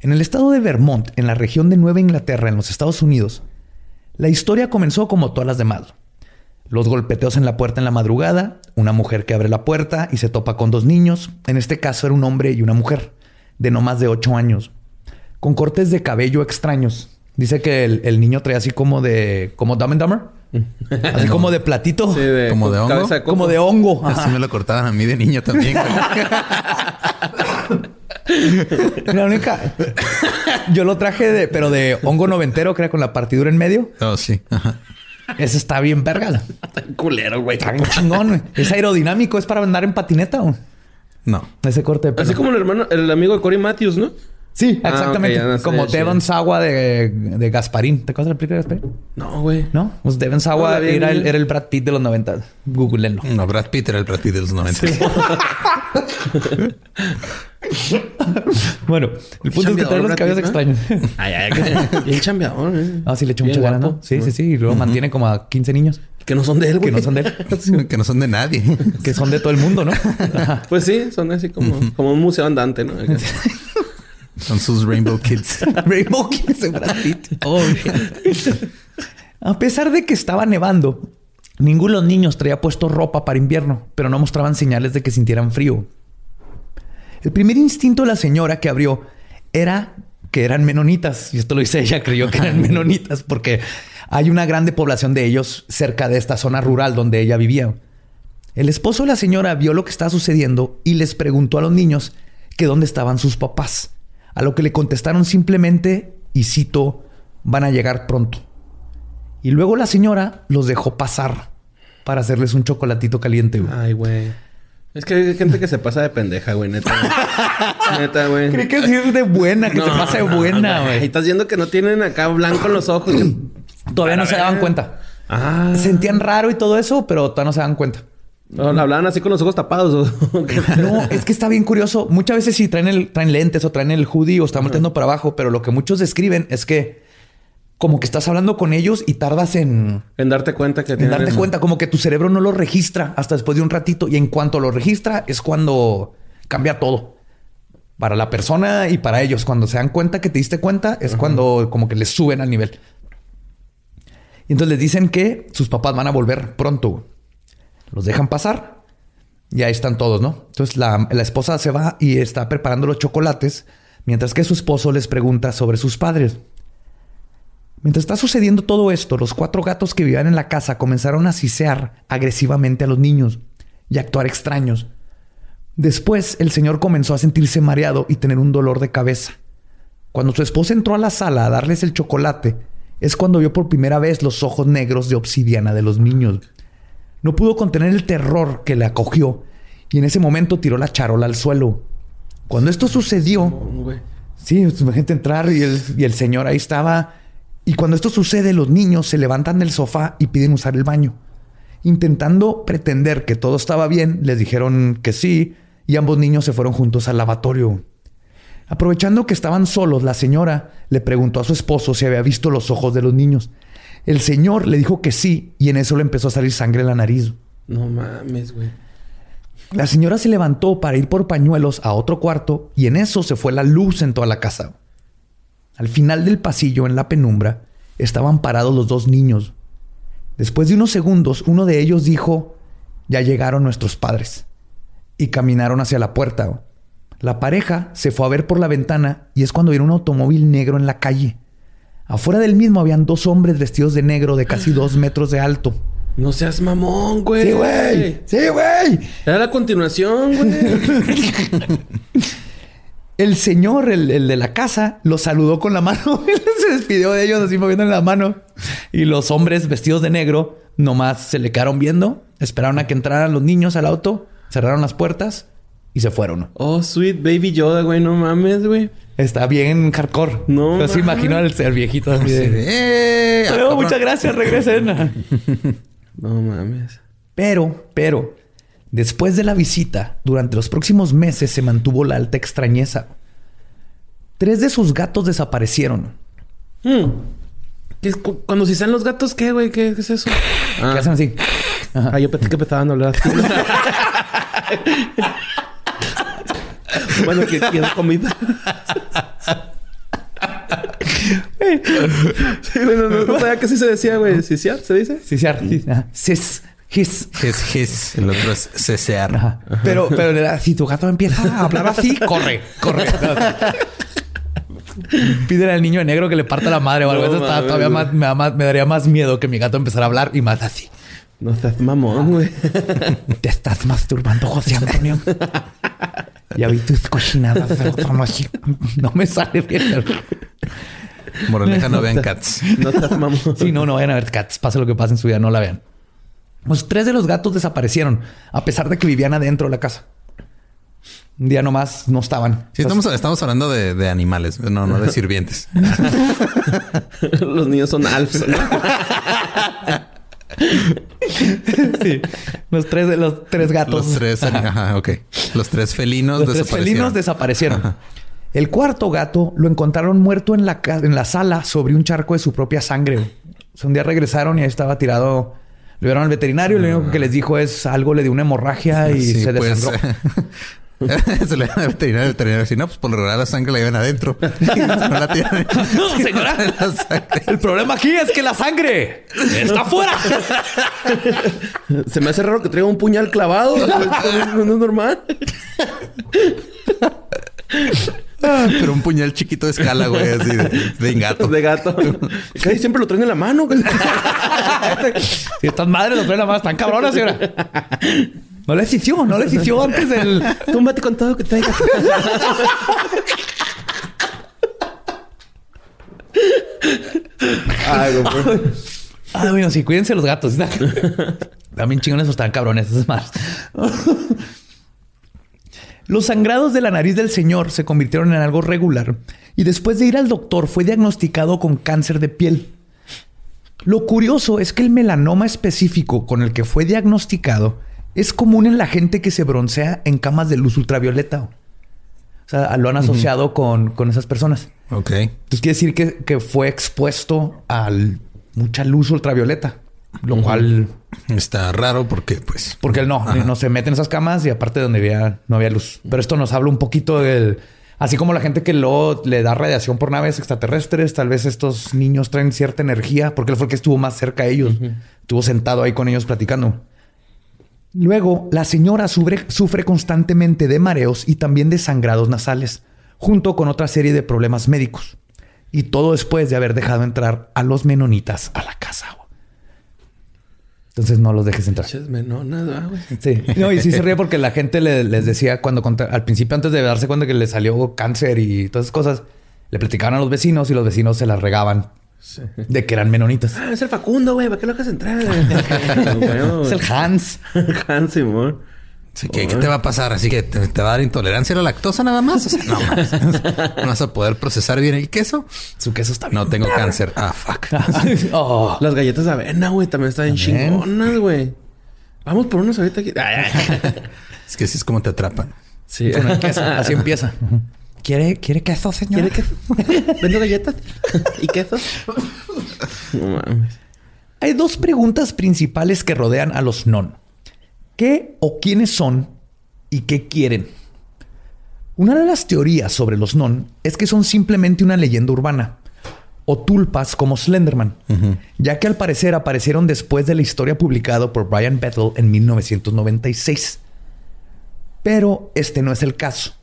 En el estado de Vermont, en la región de Nueva Inglaterra, en los Estados Unidos, la historia comenzó como todas las demás. Los golpeteos en la puerta en la madrugada, una mujer que abre la puerta y se topa con dos niños. En este caso era un hombre y una mujer, de no más de ocho años, con cortes de cabello extraños. Dice que el, el niño traía así como de... como Dumb and Dumber. Así como de platito. Sí, de, Como de hongo. como de hongo. Así me lo cortaban a mí de niño también. La única... Yo lo traje de... Pero de hongo noventero, que era con la partidura en medio. Oh, sí. Ajá. Ese está bien verga. Culero, güey. Está bien chingón, güey. Es aerodinámico. Es para andar en patineta, güey. No. Ese corte de pelo. Así como el hermano, el amigo de Cory Matthews, ¿no? Sí, Ah, exactamente. no como. Devon Sawa de, de Gasparín. ¿Te acuerdas de la película de Gasparín? No, güey. ¿No? Pues Devon No, Sawa era, el, era el Brad Pitt de los 90. Googleenlo. No, Brad Pitt era el Brad Pitt de los 90. Bueno, el punto es que trae los cabellos Pitt, extraños. Ay, ay, que- bien chambeador, eh. Ah, sí, le echó mucha gana. ¿no? Sí, sí, sí. Y luego mantiene como a 15 niños Que no son de él, güey. que no son de él. que no son de nadie. que son de todo el mundo, ¿no? Pues sí, son así como, como un museo andante, ¿no? Son sus Rainbow Kids. Rainbow Kids de Brad Pitt. Oh, a pesar de que estaba nevando, ninguno de los niños traía puesto ropa para invierno, pero no mostraban señales de que sintieran frío. El primer instinto de la señora que abrió era que eran menonitas. Y esto lo dice ella, creyó que eran menonitas porque hay una grande población de ellos cerca de esta zona rural donde ella vivía. El esposo de la señora vio lo que estaba sucediendo y les preguntó a los niños que dónde estaban sus papás. A lo que le contestaron simplemente, y cito, van a llegar pronto. Y luego la señora los dejó pasar para hacerles un chocolatito caliente. güey. Ay, güey. Es que hay gente que se pasa de pendeja, güey, neta. güey. neta, güey. Creí que sí es de buena, que se No, pasa de no, buena, Y güey. estás viendo que no tienen acá blanco en los ojos. Todavía no se daban cuenta. Ah. Sentían raro y todo eso, pero todavía no se dan cuenta. No, hablaban así con los ojos tapados. No, es que está bien curioso. Muchas veces sí traen, el, traen lentes o traen el hoodie o están volteando para abajo, pero lo que muchos describen es que como que estás hablando con ellos y tardas en, en darte cuenta que en darte eso. cuenta, como que tu cerebro no lo registra hasta después de un ratito y en cuanto lo registra es cuando cambia todo. Para la persona y para ellos, cuando se dan cuenta que te diste cuenta, es cuando como que les suben al nivel. Y entonces les dicen que sus papás van a volver pronto. Los dejan pasar y ahí están todos, ¿no? Entonces la, la esposa se va y está preparando los chocolates, mientras que su esposo les pregunta sobre sus padres. Mientras está sucediendo todo esto, los cuatro gatos que vivían en la casa comenzaron a sisear agresivamente a los niños y a actuar extraños. Después, el señor comenzó a sentirse mareado y tener un dolor de cabeza. Cuando su esposa entró a la sala a darles el chocolate, es cuando vio por primera vez los ojos negros de obsidiana de los niños. No pudo contener el terror que le acogió y en ese momento tiró la charola al suelo. Cuando esto sucedió, Güey. Sí, imagínate entrar y el, y el señor ahí estaba. Y cuando esto sucede, los niños se levantan del sofá y piden usar el baño. Intentando pretender que todo estaba bien, les dijeron que sí y ambos niños se fueron juntos al lavatorio. Aprovechando que estaban solos, la señora le preguntó a su esposo si había visto los ojos de los niños. El señor le dijo que sí y en eso le empezó a salir sangre en la nariz. No mames, güey. La señora se levantó para ir por pañuelos a otro cuarto y en eso se fue la luz en toda la casa. Al final del pasillo, en la penumbra, estaban parados los dos niños. Después de unos segundos, uno de ellos dijo, ya llegaron nuestros padres. Y caminaron hacia la puerta. La pareja se fue a ver por la ventana y es cuando vieron un automóvil negro en la calle. Afuera del mismo habían dos hombres vestidos de negro de casi dos metros de alto. No seas mamón, güey. Sí, güey. Sí, güey. Era la continuación, güey. El señor, el, el de la casa, los saludó con la mano. se despidió de ellos así moviendo la mano. Y los hombres vestidos de negro nomás se le quedaron viendo. Esperaron a que entraran los niños al auto. Cerraron las puertas y se fueron. oh, sweet baby Yoda, güey. No mames, güey. Está bien hardcore. No Yo se imagino al, al viejito así de... de, "Eh, ah, muchas gracias, regresen. No mames. Pero, pero, después de la visita, durante los próximos meses se mantuvo la alta extrañeza. Tres de sus gatos desaparecieron. Hmm. ¿Qué es cu- Cuando si sean los gatos, ¿qué, güey? ¿Qué, qué es eso? ¿Qué Ah, hacen así? ah, yo pensé que empezaban a hablar así. bueno, que quiero comida. Sí, güey, no, sabía que así se decía, güey. ¿Ciciar se dice? Sí, sí, sí. Ajá. Sis, his. Es his. El otro es cesear. Ajá. Pero, pero era, si tu gato empieza a hablar así, corre, corre. Pídele al niño de negro que le parta la madre o algo. No Eso está todavía más, me, da más- me daría más miedo que mi gato empezara a hablar y más así. No seas mamón, güey. Te estás masturbando, José Antonio. Ya vi tus cochinadas de otra noche. No me sale bien. Moraleja no vean cats. No seas mamón. Sí, no, no vayan a ver cats. Pase lo que pase en su vida, no la vean. Los tres de los gatos desaparecieron, a pesar de que vivían adentro de la casa. Un día nomás no estaban. Sí, estamos, estamos hablando de, de animales, no, no de sirvientes. Los niños son alfas. ¿no? Sí. Los tres de los tres gatos. Los tres, ajá, ok. Los tres felinos Los tres desaparecieron. felinos desaparecieron. El cuarto gato lo encontraron muerto en la, en la sala sobre un charco de su propia sangre. O sea, un día regresaron y ahí estaba tirado. Lo llevaron al veterinario y lo único que les dijo es algo le dio una hemorragia y Sí, se pues, desangró. se le dan al veterinario, el veterinario dice, no, pues por lo regular la sangre la llevan adentro. no la tienen. No, señora. La. El problema aquí es que la sangre está fuera. Se me hace raro que traiga un puñal clavado. No, no es normal. Pero un puñal chiquito de escala, güey, así de, de gato. De gato. Casi siempre lo traen en la mano. güey. Si estas madres los traen la mano, están cabronas, señora. No les hició, no les hició antes del. Túmbate con todo que traigas. Ay, güey. pues. Ah, bueno, sí, cuídense los gatos. También chingones o están cabrones, es más. Los sangrados de la nariz del señor se convirtieron en algo regular y después de ir al doctor fue diagnosticado con cáncer de piel. Lo curioso es que el melanoma específico con el que fue diagnosticado es común en la gente que se broncea en camas de luz ultravioleta. O sea, lo han asociado con, con esas personas. Ok. Entonces quiere decir que, que fue expuesto a mucha luz ultravioleta, lo cual, Está raro porque, pues... porque él no, no se mete en esas camas y aparte donde había, no había luz. Pero esto nos habla un poquito del, así como la gente que luego le da radiación por naves extraterrestres, tal vez estos niños traen cierta energía, porque él fue el que estuvo más cerca a ellos, estuvo sentado ahí con ellos platicando. Luego, la señora sufre, sufre constantemente de mareos y también de sangrados nasales, junto con otra serie de problemas médicos. Y todo después de haber dejado entrar a los menonitas a la casa. Entonces no los dejes entrar. ¿verdad, güey. Sí. No, y sí se ríe porque la gente le- les decía cuando al principio, antes de darse cuenta que le salió cáncer y todas esas cosas, le platicaban a los vecinos y los vecinos se las regaban de que eran menonitas. Ah, es el Facundo, güey. ¿Para qué lo dejas entrar? Es el Hans. Hans Simón. Sí, ¿qué, qué te va a pasar? Así que te, te va a dar intolerancia a la lactosa nada más. O sea, no, no vas a poder procesar bien el queso. Su queso está bien. No tengo cáncer. Ah, fuck. Oh. Las galletas de avena, güey, también están También. chingonas, güey. Vamos por unos ahorita aquí. Es que así es como te atrapan. Sí. Con el queso. Así empieza. ¿Quiere, ¿Quiere queso, señor? ¿Quiere queso? ¿Vendo galletas? ¿Y queso? No mames. Hay dos preguntas principales que rodean a los non. ¿Qué o quiénes son y qué quieren? Una de las teorías sobre los non es que son simplemente una leyenda urbana o tulpas como Slenderman, ya que al parecer aparecieron después de la historia publicada por Brian Bethel en 1996. Pero este no es el caso.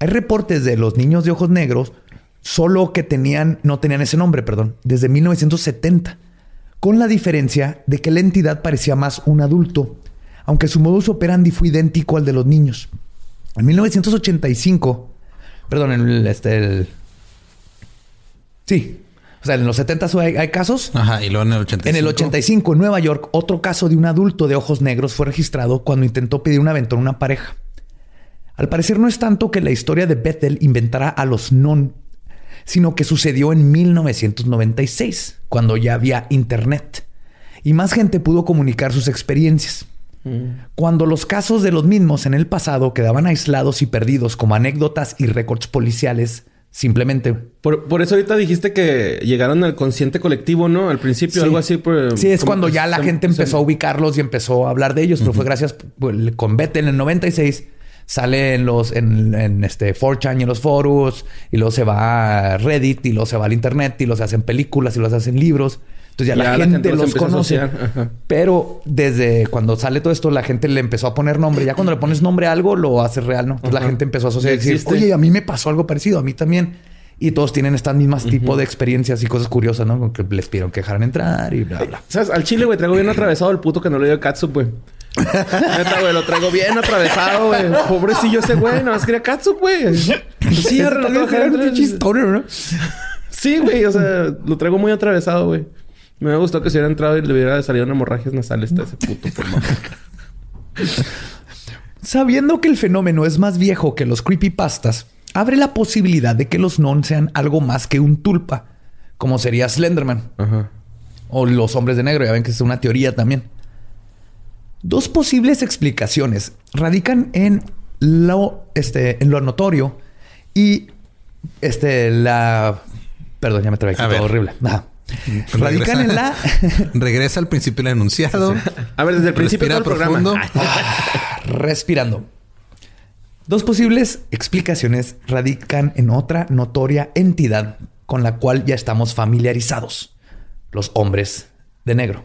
Hay reportes de los niños de ojos negros, solo que tenían, no tenían ese nombre, perdón, desde 1970, con la diferencia de que la entidad parecía más un adulto, aunque su modus operandi fue idéntico al de los niños. En 1985, perdón, en el, este, el- sí, o sea, en los 70 hay, hay casos. Ajá. Y luego en el 85. En el 85, en Nueva York, otro caso de un adulto de ojos negros fue registrado cuando intentó pedir un aventón a una pareja. Al parecer no es tanto que la historia de Bethel inventara a los non, sino que sucedió en 1996, cuando ya había internet. Y más gente pudo comunicar sus experiencias. Cuando los casos de los mismos en el pasado quedaban aislados y perdidos como anécdotas y récords policiales, simplemente Por, por eso ahorita dijiste que llegaron al consciente colectivo, ¿no? Al principio, Sí. algo así. por- Sí, es cuando ya la se- gente se- empezó a ubicarlos y empezó a hablar de ellos, pero fue gracias pues, con Bethel en el 96 sale en los en, en este 4chan y en los foros y luego se va a Reddit y luego se va al internet y luego se hacen películas y los hacen libros. Entonces ya, la, gente los, conoce. Pero desde cuando sale todo esto, la gente le empezó a poner nombre. Ya cuando le pones nombre a algo, lo haces real, ¿no? Entonces la gente empezó a asociar y decir, oye, a mí me pasó algo parecido, a mí también. Y todos tienen estas mismas tipo de experiencias y cosas curiosas, ¿no? Que les pidieron que dejaran entrar y bla, bla. ¿Sabes? Al chile, güey, traigo bien atravesado el puto que no le dio catsup, güey. Neta, güey, lo traigo bien atravesado, güey. Pobrecillo ese güey, no más quería catsup, güey. Sí, ahora tal no. Sí, güey, o sea, lo traigo muy atravesado, güey. Me hubiera gustado que se hubiera entrado y le hubiera salido una hemorragia nasal a ese puto. Sabiendo que el fenómeno es más viejo que los creepypastas, abre la posibilidad de que los non sean algo más que un tulpa, como sería Slenderman. Ajá. O los hombres de negro, ya ven que es una teoría también. Dos posibles explicaciones radican en lo, este, en lo notorio y este, la... Perdón, ya me trabé todo ver. horrible. Ajá. Radican en la... Regresa al principio del enunciado. A ver, desde el principio Respira todo el programa. profundo. Respirando. Dos posibles explicaciones radican en otra notoria entidad con la cual ya estamos familiarizados. Los hombres de negro.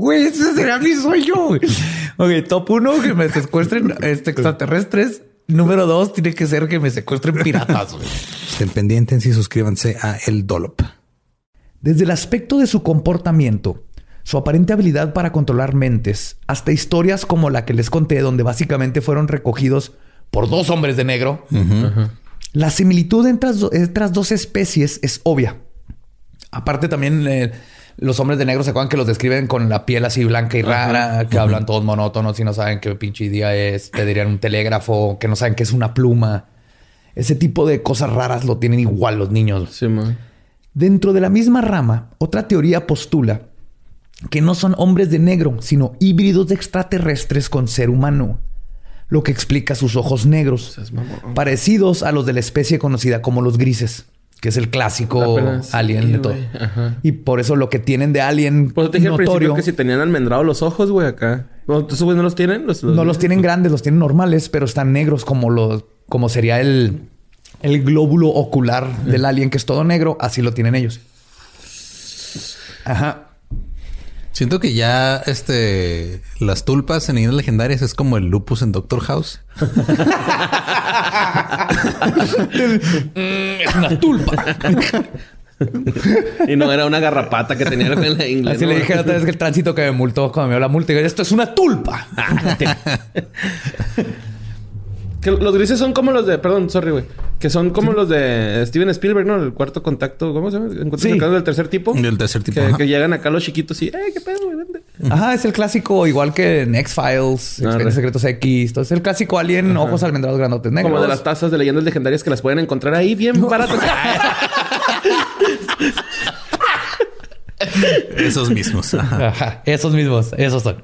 Güey, ese será mi sueño. güey. Ok, top uno, que me secuestren este, extraterrestres. Número dos, tiene que ser que me secuestren piratas. güey. Estén pendientes y suscríbanse a El Dolop. Desde el aspecto de su comportamiento, su aparente habilidad para controlar mentes, hasta historias como la que les conté, donde básicamente fueron recogidos por dos hombres de negro, la similitud entre entre las dos especies es obvia. Aparte también eh, los hombres de negro se acuerdan que los describen con la piel así blanca y rara, que hablan todos monótonos y no saben qué pinche día es, te dirían un telégrafo, que no saben qué es una pluma. Ese tipo de cosas raras lo tienen igual los niños. Sí, man. Dentro de la misma rama, otra teoría postula que no son hombres de negro, sino híbridos de extraterrestres con ser humano, lo que explica sus ojos negros, parecidos a los de la especie conocida como los grises, que es el clásico Apenas- alien sí, de todo. Ajá. Y por eso lo que tienen de alien Por eso te dije al principio notorio, que si tenían almendrados los ojos, güey, acá. No, ¿Esos no los tienen? Los, no los tienen grandes, los tienen normales, pero están negros como los, como sería el, el glóbulo ocular del alien, que es todo negro, así lo tienen ellos. Ajá. Siento que ya este las tulpas en leyendas legendarias es como el lupus en Doctor House. Es una tulpa. Y no era una garrapata que tenía en la inglés. Así ¿no? le dije la otra vez que el tránsito que me multó cuando me dio la multa. Esto es una tulpa. Que los grises son como los de... Perdón, sorry, güey. Que son como los de Steven Spielberg, ¿no? El cuarto contacto... ¿Cómo se llama? Encuentros Sí. del tercer tipo. Del tercer tipo, Que, ajá. que llegan acá los chiquitos y... ¡Eh, qué pedo, güey! Vente. Ajá, es el clásico, igual que en X-Files. Expedientes Secretos X. Todo es el clásico alien, ojos almendrados grandotes negros. Como de las tazas de leyendas legendarias que las pueden encontrar ahí bien baratas. Esos mismos. Ajá. Ajá, esos mismos, esos son.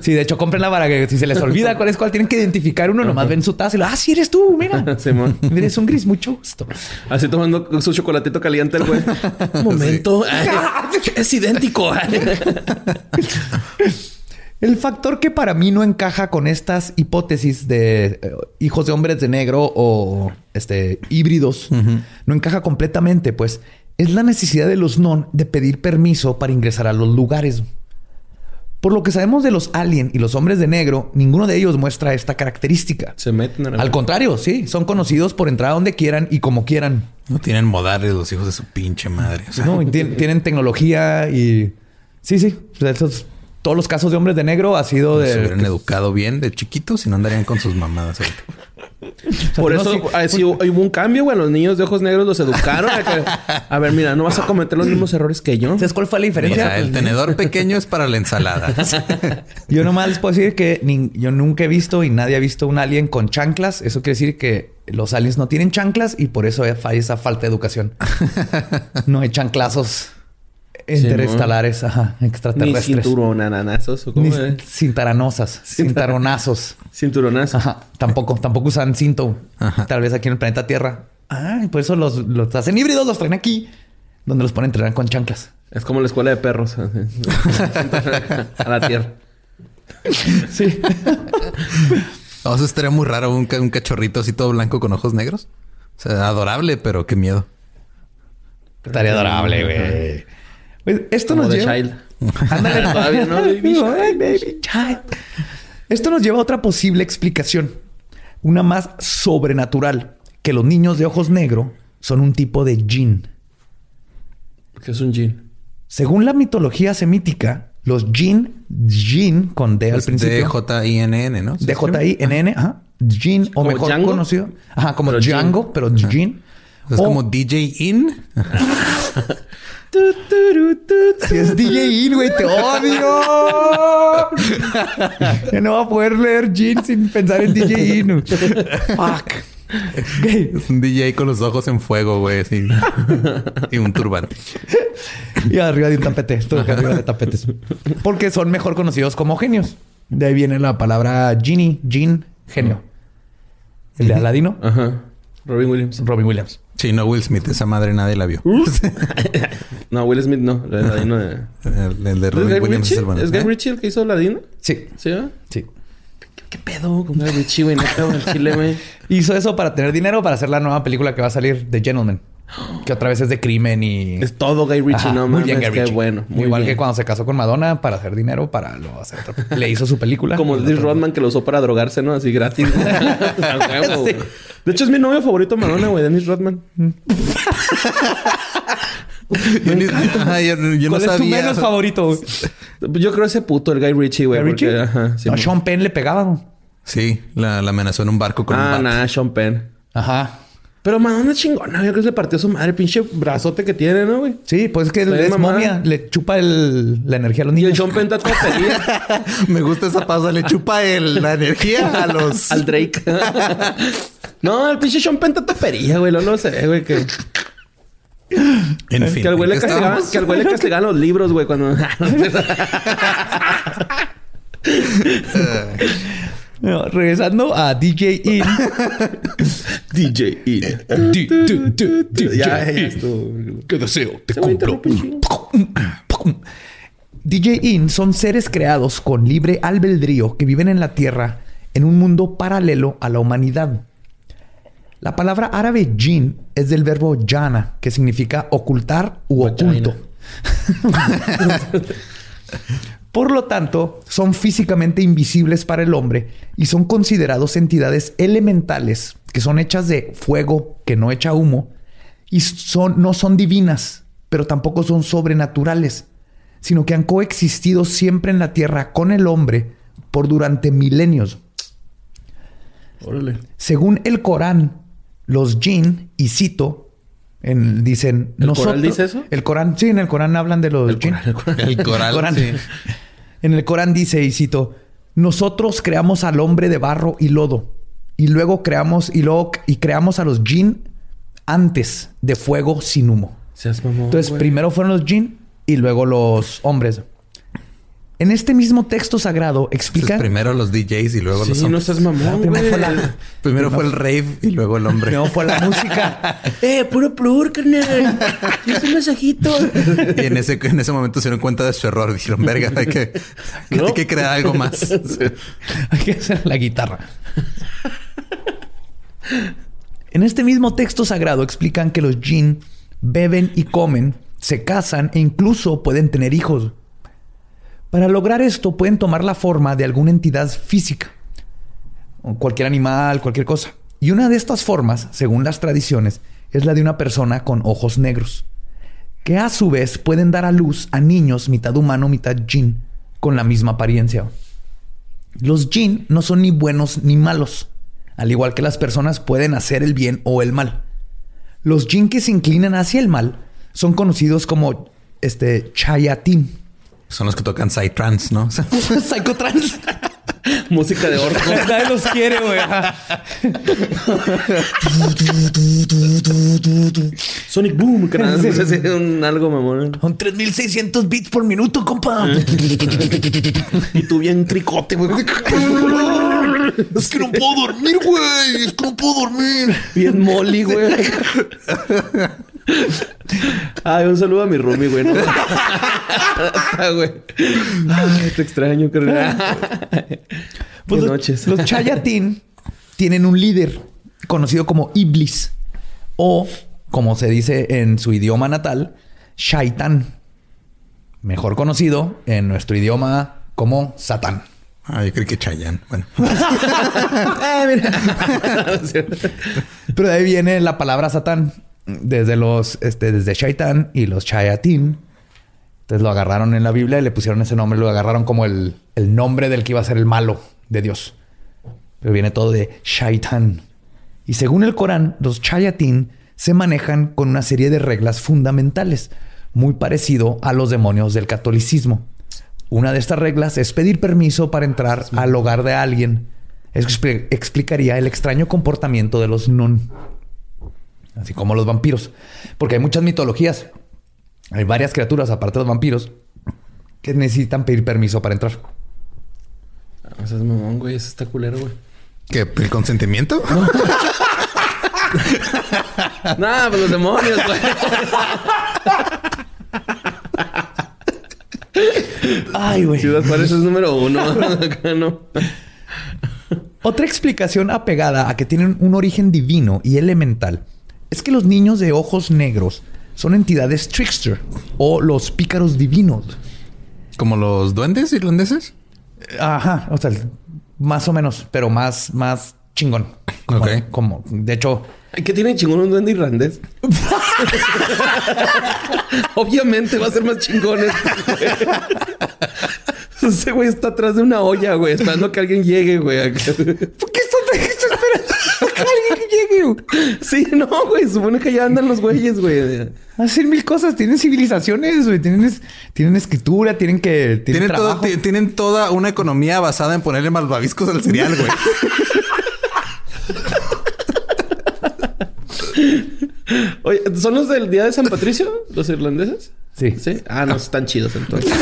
Sí, de hecho, cómprenla para que si se les olvida cuál es cuál, tienen que identificar uno, nomás ven su taza y lo, ah, sí eres tú, mira. Simón. Es un gris, mucho gusto. Así tomando su chocolatito caliente el güey. Un momento. Es idéntico. El factor que para mí no encaja con estas hipótesis de eh, hijos de hombres de negro o este híbridos, no encaja completamente, pues es la necesidad de los non de pedir permiso para ingresar a los lugares. Por lo que sabemos de los alien y los hombres de negro, ninguno de ellos muestra esta característica. Se meten en Al contrario, sí, son conocidos por entrar a donde quieran y como quieran. No tienen modales los hijos de su pinche madre. O sea, ¿no? Tienen tecnología y... Sí, sí. esos- todos los casos de hombres de negro ha sido Se de... hubieran educado bien de chiquitos y no andarían con sus mamadas ahorita. Por no, eso sí. ah, sí, hubo hubo un cambio, güey. Los niños de ojos negros los educaron. a, que- a ver, mira, no vas a cometer los mismos errores que yo. ¿Sabes cuál fue la O diferencia? sea, el tenedor pequeño es para la ensalada. Yo nomás les puedo decir que ni- yo nunca he visto y nadie ha visto un alien con chanclas. Eso quiere decir que los aliens no tienen chanclas y por eso hay esa falta de educación. No hay chanclazos interestelares, ajá, Ni extraterrestres. cinturón, ananazos. ¿o cómo Ni es? cintaranosas, cintaronazos. Cinturonazo. Ajá, tampoco, tampoco usan cinto. Ajá. Tal vez aquí en el planeta Tierra. Ah, y por eso los, los hacen híbridos, los traen aquí, donde los ponen a entrenar con chanclas. Es como la escuela de perros. a la tierra. Sí. O sea, estaría muy raro un, un cachorrito así todo blanco con ojos negros. O sea, adorable, pero qué miedo. Estaría adorable, güey. Pues esto Como nos de lleva... Child. Ándale. Todavía no, Baby Ay, baby child. Esto nos lleva a otra posible explicación. Una más sobrenatural. Que los niños de ojos negros son un tipo de jinn. Que es un jean. Según la mitología semítica, los jinn, jinn con D al principio, D-J-I-N-N, ¿no? de J-I-N-N, ajá, jinn o ¿Como mejor Django? conocido, ajá, como Pero Django, pero jinn. Es O- como DJ In. Si es DJ In, güey, te odio. ya no va a poder leer Jin sin pensar en DJ In. Fuck. Es un DJ con los ojos en fuego, güey. así. y un turbante. Y arriba de un tapete. Arriba de tapetes. Porque son mejor conocidos como genios. De ahí viene la palabra genie, Jin, genio. El de Aladino, Ajá. Robin Williams. Robin Williams. Sí, no Will Smith. Esa madre nadie la vio. No, Will Smith no. El ladino de... El, el de ¿Es Robin Guy Williams es Ritchie? el bueno. ¿Es Guy ¿Eh? Ritchie el que hizo Ladino? Sí, ¿Sí, sí. ¿Qué, qué pedo con Guy Ritchie, güey? No pedo en Chile, güey. Hizo eso para tener dinero para hacer la nueva película que va a salir, The Gentleman. Que otra vez es de crimen y... Es todo Guy Ritchie, Ajá, no muy mames. bien, Guy Qué Ritchie. bueno. Muy Igual bien. que cuando se casó con Madonna para hacer dinero para lo hacer otra- Le hizo su película. Como Liz Rodman que lo usó para drogarse, ¿no? Así gratis. Huevo, güey. De hecho, es mi novio favorito Madonna, güey. Dennis Rodman. Yo, ni- Ajá, yo- yo no ¿Cuál es tu sabía. menos favorito? güey? Yo creo ese puto, el Guy Ritchie, güey. ¿Guy porque- Ritchie? Ajá. sí, No, Sean Penn le pegaba. güey. Sí, la, la amenazó en un barco con un Ah, nada, Sean Penn. Ajá. Pero Madonna es chingona. Yo creo que se partió su madre. Pinche brazote que tiene, ¿no, güey? Sí, pues es que es mamada. momia. Le chupa el- la energía a los Y el niños. Sean Penn está todo Me gusta esa pausa. Le chupa el- la energía a los... al Drake. no, el pinche Sean Penn está todo pería, güey. No lo sé, güey. Que, En fin. que al güey le ¿en qué castigaban, que al güey le castigaban los libros, güey, cuando... No, regresando a DJ In. DJ E. D- D- D- DJ Ya, In. ¿Qué deseo? Te cumplo. DJ In son seres creados con libre albedrío que viven en la Tierra en un mundo paralelo a la humanidad. La palabra árabe jin es del verbo jana, que significa ocultar u Vagina. oculto. Por lo tanto, son físicamente invisibles para el hombre y son considerados entidades elementales que son hechas de fuego que no echa humo y son, no son divinas, pero tampoco son sobrenaturales, sino que han coexistido siempre en la tierra con el hombre por durante milenios. Órale. Según el Corán, los jinn, y cito, en- dicen... ¿El Corán dice eso? El Corán, sí, en el Corán hablan de los jinn. El coral. Corán. sí. En el Corán dice, y cito, nosotros creamos al hombre de barro y lodo, y luego creamos, y luego, y creamos a los jinn antes de fuego sin humo. Seas mamón, Entonces, güey. primero fueron los jinn y luego los hombres. En este mismo texto sagrado explica... Entonces, primero los DJs y luego los Sí, no hombres. seas mamón, Primero güey. fue la- Primero fue el rave y luego el hombre. No, fue la música. Eh, puro plur, carnal. Es un mensajito. Y en ese, en ese momento se dieron cuenta de su error. Dijeron, verga, hay que, ¿No? hay que crear algo más. Hay que hacer la guitarra. En este mismo texto sagrado explican que los jinn beben y comen, se casan e incluso pueden tener hijos. Para lograr esto pueden tomar la forma de alguna entidad física, cualquier animal, cualquier cosa. Y una de estas formas, según las tradiciones, es la de una persona con ojos negros, que a su vez pueden dar a luz a niños mitad humano, mitad jinn, con la misma apariencia. Los jinn no son ni buenos ni malos. Al igual que las personas pueden hacer el bien o el mal. Los jinn que se inclinan hacia el mal son conocidos como este chayatin. Son los que tocan Psytrance, ¿no? Psychotrans. Música de orco. Nadie los quiere, güey. Sonic Boom, que nada, más hace un algo mamón. Son 3600 bits por minuto, compa. Y tú bien cricote, güey. es que no puedo dormir, güey. Es que no puedo dormir. Bien molly, güey. Ay, un saludo a mi roomie, güey. ¿no? Ah. Ay, te extraño, carnal. Pues Buenas los, noches. los Chayatin tienen un líder conocido como Iblis o, como se dice en su idioma natal, Shaitan. Mejor conocido en nuestro idioma como Satán. Ah, yo creí que Chayanne. Bueno. Pero de ahí viene la palabra Satán. Desde los, este, desde Shaitan y los Chayatin. Entonces lo agarraron en la Biblia y le pusieron ese nombre. Lo agarraron como el, el nombre del que iba a ser el malo de Dios. Pero viene todo de Shaitan. Y según el Corán, los Chayatin se manejan con una serie de reglas fundamentales, muy parecido a los demonios del catolicismo. Una de estas reglas es pedir permiso para entrar al hogar de alguien. Eso expli- explicaría el extraño comportamiento de los nun, así como los vampiros, porque hay muchas mitologías. Hay varias criaturas, aparte de los vampiros, que necesitan pedir permiso para entrar. O sea, es mamón, güey. Eso está culero, güey. ¿Qué? ¿El consentimiento? Nah, pues los demonios, güey. Ay, güey. Ciudad Juárez es número uno. Acá no. Otra explicación apegada a que tienen un origen divino y elemental es que los niños de ojos negros son entidades trickster o los pícaros divinos. ¿Como los duendes irlandeses? Ajá, o sea, más o menos, pero más, más chingón. Como, Ok. como de hecho, ¿Qué tiene chingón un duende irlandés? Obviamente va a ser más chingón este, güey. Ese güey está atrás de una olla, güey, esperando que alguien llegue, güey. ¿por qué estás esperando Sí, no, güey. Supone que ya andan los güeyes, güey. Hacen mil cosas, tienen civilizaciones, güey, tienen, es- tienen escritura, tienen que tienen, trabajo. ti- tienen toda una economía basada en ponerle malvaviscos al cereal, güey. Oye, ¿son los del día de San Patricio? ¿Los irlandeses? Sí. Sí. Ah, no, están chidos entonces.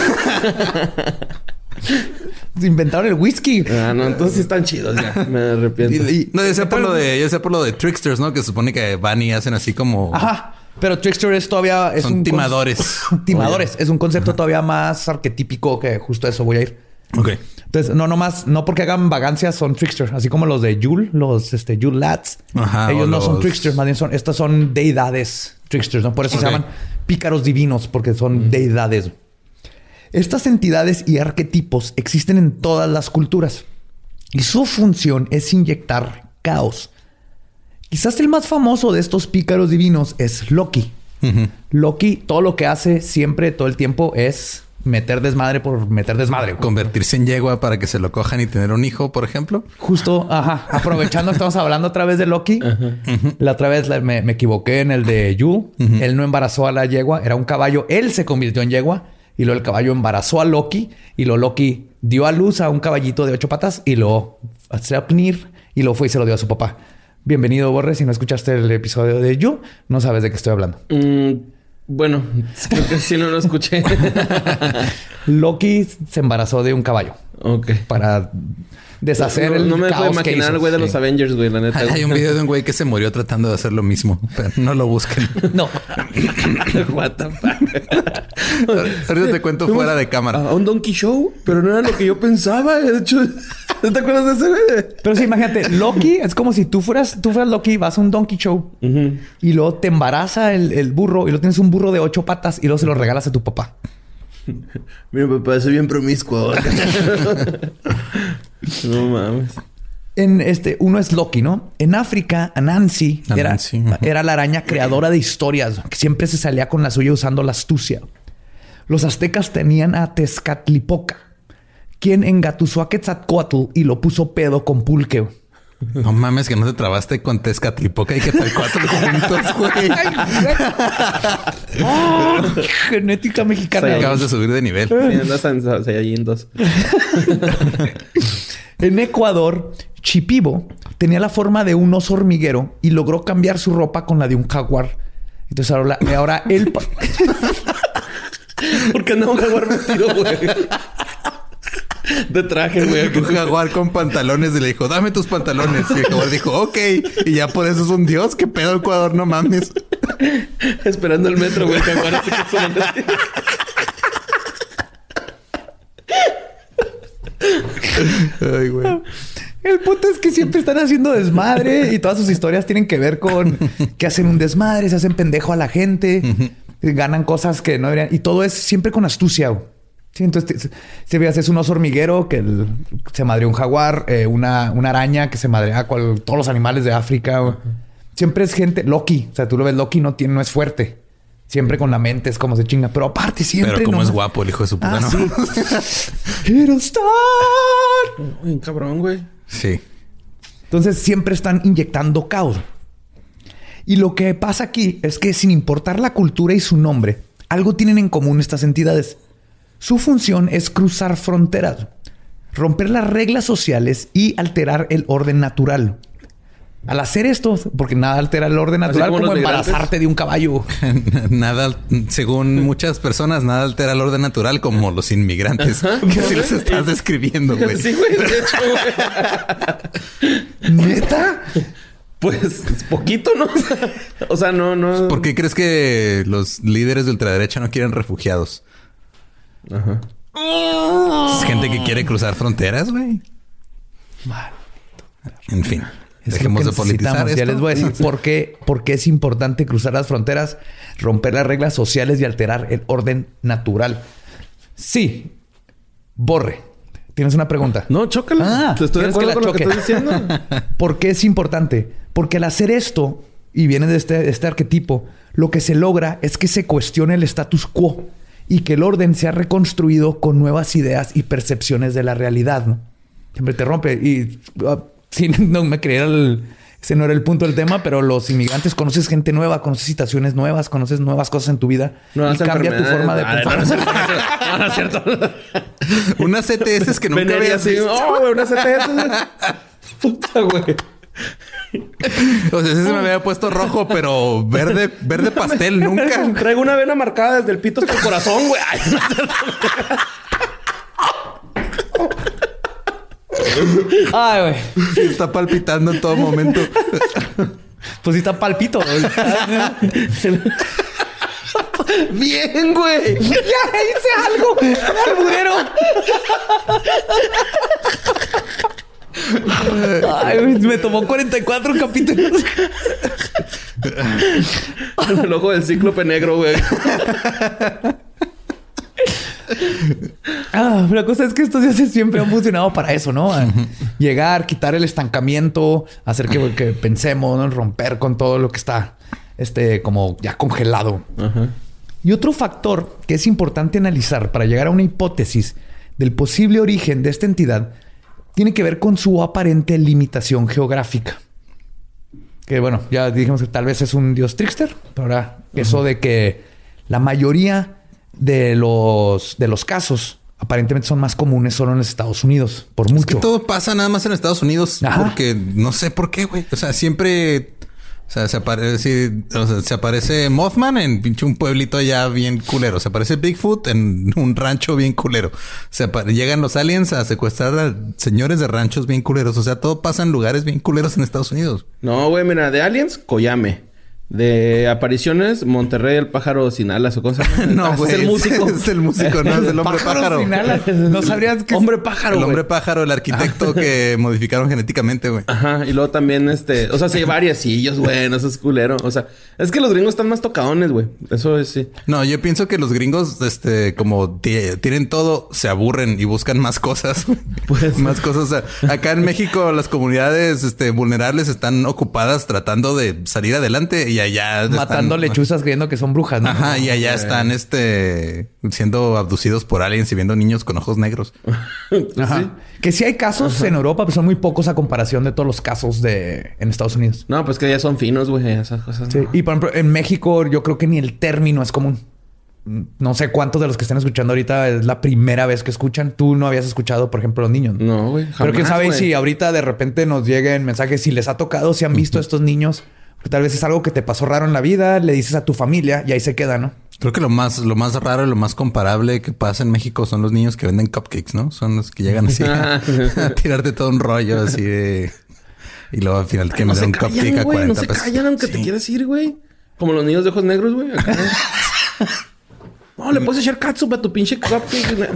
Inventaron el whisky. Ah, no, entonces están chidos ya. Me arrepiento. Y- y- No, yo sé por lo de, yo sé por lo de tricksters, ¿no? Que se supone que van y hacen así como Ajá. Pero Trickster es todavía es son un timadores. timadores. Es un concepto todavía más arquetípico que justo a eso voy a ir. Ok. Entonces, no nomás, no porque hagan vagancias son trickster, así como los de Yule, los este Yule Lads. Ajá, Ellos no son tricksters, más bien son, estas son deidades tricksters, ¿no? Por eso se llaman pícaros divinos, porque son deidades. Estas entidades y arquetipos existen en todas las culturas y su función es inyectar caos. Quizás el más famoso de estos pícaros divinos es Loki. Loki, todo lo que hace siempre, todo el tiempo, es meter desmadre por meter desmadre. Convertirse en yegua para que se lo cojan y tener un hijo, por ejemplo. Justo, ajá, aprovechando que estamos hablando otra vez de Loki. La otra vez me, me equivoqué en el de Yu. Él no embarazó a la yegua, era un caballo. Él se convirtió en yegua y luego el caballo embarazó a Loki y lo Loki dio a luz a un caballito de ocho patas y lo apnir y lo fue y se lo dio a su papá. Bienvenido, Borre. Si no escuchaste el episodio de Yu, no sabes de qué estoy hablando. Mm, bueno, creo que sí no lo escuché. Loki se embarazó de un caballo ok. para deshacer no, el no me caos que imaginar güey de los. Avengers, güey, la neta. Hay un video de un güey que se murió tratando de hacer lo mismo, pero no lo busquen. No, What the fuck. Ahorita te cuento fuera de cámara. A un Donkey Show, pero no era lo que yo pensaba. De hecho, ¿no te acuerdas de ese güey? Pero sí, imagínate, Loki es como si tú fueras, tú fueras Loki, vas a un donkey show y luego te embaraza el, el burro y luego tienes un burro de ocho patas y luego se lo regalas a tu papá. Mi papá es bien promiscuo. No mames. En este, uno es Loki, ¿no? En África, Anansi era, Anansi, ujú. era la araña creadora de historias, que siempre se salía con la suya usando la astucia. Los aztecas tenían a Tezcatlipoca, quien engatusó a Quetzalcoatl y lo puso pedo con pulque. No mames, que no te trabaste con Tezcatlipoca y que tal cuatro juntos, güey. Genética mexicana. Acabas de subir de nivel. Tiene Saiyajin 2. En Ecuador, Chipibo tenía la forma de un oso hormiguero y logró cambiar su ropa con la de un jaguar. Entonces ahora, ahora él... ¿Por qué andaba un jaguar vestido, güey? De traje, güey. Un jaguar con pantalones y le dijo, dame tus pantalones. Y el jaguar dijo, ok. Y ya por eso es un dios. ¿Qué pedo, Ecuador? No mames. Esperando el metro, güey. El jaguar así que sonando así. Ay, güey. El punto es que siempre están haciendo desmadre y todas sus historias tienen que ver con que hacen un desmadre, se hacen pendejo a la gente, ganan cosas que no deberían. Y todo es siempre con astucia. güey. Sí, entonces, te- si veas, es un oso hormiguero que el- se madreó un jaguar, eh, una, una araña que se madrea a cual- todos los animales de África. Siempre es gente, Loki. O sea, tú lo ves, Loki no tiene, no es fuerte. Siempre con la mente es como se chinga. Pero aparte siempre... Pero como no- es guapo el hijo de su puta, Ah, ¿no? sí. Uy, cabrón, güey. Sí. Entonces siempre están inyectando caos. Y lo que pasa aquí es que sin importar la cultura y su nombre, algo tienen en común estas entidades. Su función es cruzar fronteras, romper las reglas sociales y alterar el orden natural. Al hacer esto, porque nada altera el orden natural, como embarazarte de un caballo. nada, según muchas personas, nada altera el orden natural como los inmigrantes. Que así los estás describiendo, güey. Sí, güey. De hecho, güey. ¿Neta? Pues es poquito, ¿no? O sea, no, no. ¿Por qué crees que los líderes de ultraderecha no quieren refugiados? Ajá. Es gente que quiere cruzar fronteras, güey. En fin, Es dejemos de politizar esto. Ya les voy a decir por qué, por qué es importante cruzar las fronteras, romper las reglas sociales y alterar el orden natural. Sí. Borre. ¿Tienes una pregunta? No, chócala. Ah, Te estoy de ¿quieres que acuerdo lo que choque? estás diciendo. ¿Por qué es importante? Porque al hacer esto, y viene de este, de este arquetipo, lo que se logra es que se cuestione el status quo y que el orden sea reconstruido con nuevas ideas y percepciones de la realidad. ¿no? Siempre te rompe. Y ah, sí, no me creía el... Ese no era el punto del tema, pero los inmigrantes conoces gente nueva, conoces situaciones nuevas, conoces nuevas cosas en tu vida Nuevas y cambia tu forma de pensar. No, no es cierto. No, no es cierto. Unas CTS que nunca así. visto. Oh, güey, una CTS. Puta, güey. O sea, ese se me había puesto rojo, pero verde, verde pastel nunca. Traigo una vena marcada desde el pito hasta el corazón, güey. Ay, güey. Sí, Está palpitando en todo momento. Pues sí está palpito. güey. Bien, güey. ¡Ya hice algo! ¡Alburero! Ay, me tomó 44 capítulos. El ojo del cíclope negro, güey. Ah, la cosa es que estos días siempre han funcionado para eso, ¿no? A Llegar, quitar el estancamiento, hacer que, que pensemos, ¿no? romper con todo lo que está este, como ya congelado. Ajá. Y otro factor que es importante analizar para llegar a una hipótesis del posible origen de esta entidad tiene que ver con su aparente limitación geográfica. Que bueno, ya dijimos que tal vez es un dios trickster, pero ahora eso de que la mayoría de los, de los casos aparentemente son más comunes solo en los Estados Unidos, por Es mucho. que todo pasa nada más en Estados Unidos Ajá. porque no sé por qué, güey. O sea, siempre sea, se aparece, o sea, se aparece Mothman en pinche un pueblito allá bien culero. Se aparece Bigfoot en un rancho bien culero. Se llegan los aliens a secuestrar a señores de ranchos bien culeros. O sea, todo pasa en lugares bien culeros en Estados Unidos. No, güey, mira, de Aliens, Koyame. De apariciones, Monterrey, el pájaro sin alas o cosas. No, güey. Es el músico. Es el músico, no es el hombre pájaro. sin alas. No sabrías que... Hombre pájaro, El güey. hombre pájaro, el arquitecto que modificaron genéticamente, güey. Ajá, y luego también este, o sea, sí hay variecillos, güey, no es culero. O sea, es que los gringos están más tocadones, güey. Eso es sí. No, yo pienso que los gringos, este, como ti- tienen todo, se aburren y buscan más cosas. Pues- más cosas. O sea, acá en México las comunidades, este, vulnerables están ocupadas tratando de salir adelante y allá están- Matando lechuzas creyendo que son brujas, ¿no? Ajá, y allá están este siendo abducidos por aliens y viendo niños con ojos negros. Ajá. Que sí hay casos en Europa, pero son muy pocos a comparación de todos los casos de en Estados Unidos. No, pues que ya son finos, güey, esas cosas. Sí. no. Y por ejemplo, en México yo creo que ni el término es común. No sé cuántos de los que estén escuchando ahorita es la primera vez que escuchan. Tú no habías escuchado, por ejemplo, los niños. ¿no? No, güey. Pero quién sabe si ahorita de repente nos lleguen mensajes, si les ha tocado, si han visto a estos niños. Porque tal vez es algo que te pasó raro en la vida, le dices a tu familia y ahí se queda, ¿no? Creo que lo más, lo más raro y lo más comparable que pasa en México son los niños que venden cupcakes, ¿no? Son los que llegan así a, a tirarte todo un rollo así de. Y luego al final que no me se dan un cupcake callan, a güey. 40 No se pesos. callan aunque te Sí. quieras ir, güey. Como los niños de ojos negros, güey. No, le puedes echar catsup a tu pinche cupcake.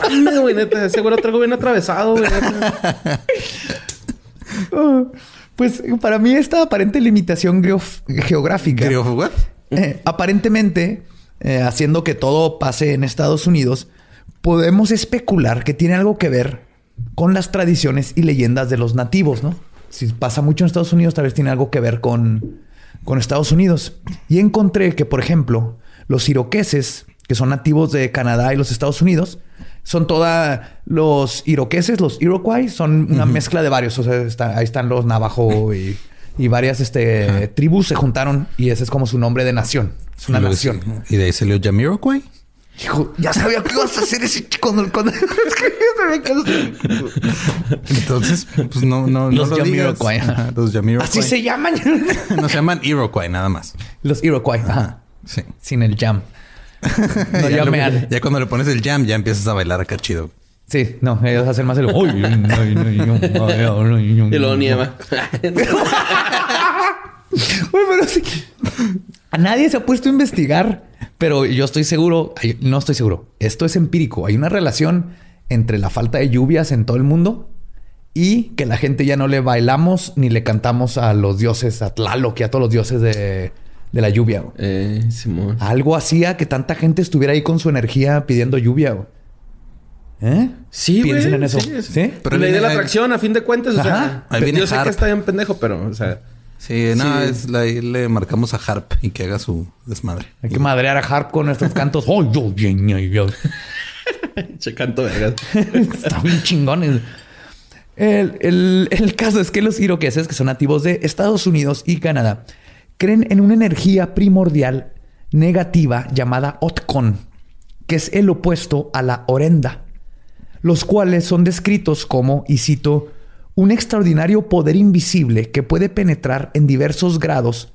Mames, güey, neta. Lo traigo bien atravesado, güey. Pues para mí esta aparente limitación geográfica, eh, aparentemente, eh, haciendo que todo pase en Estados Unidos, podemos especular que tiene algo que ver con las tradiciones y leyendas de los nativos, ¿no? Si pasa mucho en Estados Unidos, tal vez tiene algo que ver con, con Estados Unidos. Y encontré que, por ejemplo, los iroqueses, que son nativos de Canadá y los Estados Unidos, son toda los iroqueses, los Iroquois, son una mezcla de varios. O sea, está- ahí están los Navajo y, y varias este, tribus se juntaron y ese es como su nombre de nación. Es una Y nación. Y de ahí salió Jamiroquai. Hijo, ya sabía que ibas a hacer ese chico cuando, cuando Entonces, pues no, no, no Los lo digas. Ajá, Los Jamiroquai. Así se llaman. No se llaman Iroquois, nada más. Los Iroquois. Ajá. Sí. Sin el jam. No ya, ya cuando le pones el jam, ya empiezas a bailar acá chido. Sí, no, ellos hacen más el. Y luego nieva. Uy, pero sí. A nadie se ha puesto a investigar, pero yo estoy seguro, no estoy seguro. Esto es empírico. Hay una relación entre la falta de lluvias en todo el mundo y que la gente ya no le bailamos ni le cantamos a los dioses, a Tlaloc y a todos los dioses de, de la lluvia. güey. eh, Simón. Algo hacía que tanta gente estuviera ahí con su energía pidiendo lluvia. güey. ¿Eh? Sí, güey. Piensen en eso. Sí, es- ¿Sí? Pero la idea de la atracción, a fin de cuentas, o sea, Ahí viene yo sé Harp. que está bien pendejo, pero, o sea, Sí, no, Sí. es la- ahí le marcamos a Harp y que haga su desmadre. Hay que madrear a Harp con nuestros cantos. ¡Ay, yo, yo, yo, yo! che canto vergas. Está bien chingones. El, el- el caso es que los iroqueses, que son nativos de Estados Unidos y Canadá, creen en una energía primordial negativa llamada Otkon, que es el opuesto a la Orenda, los cuales son descritos como, y cito, un extraordinario poder invisible que puede penetrar en diversos grados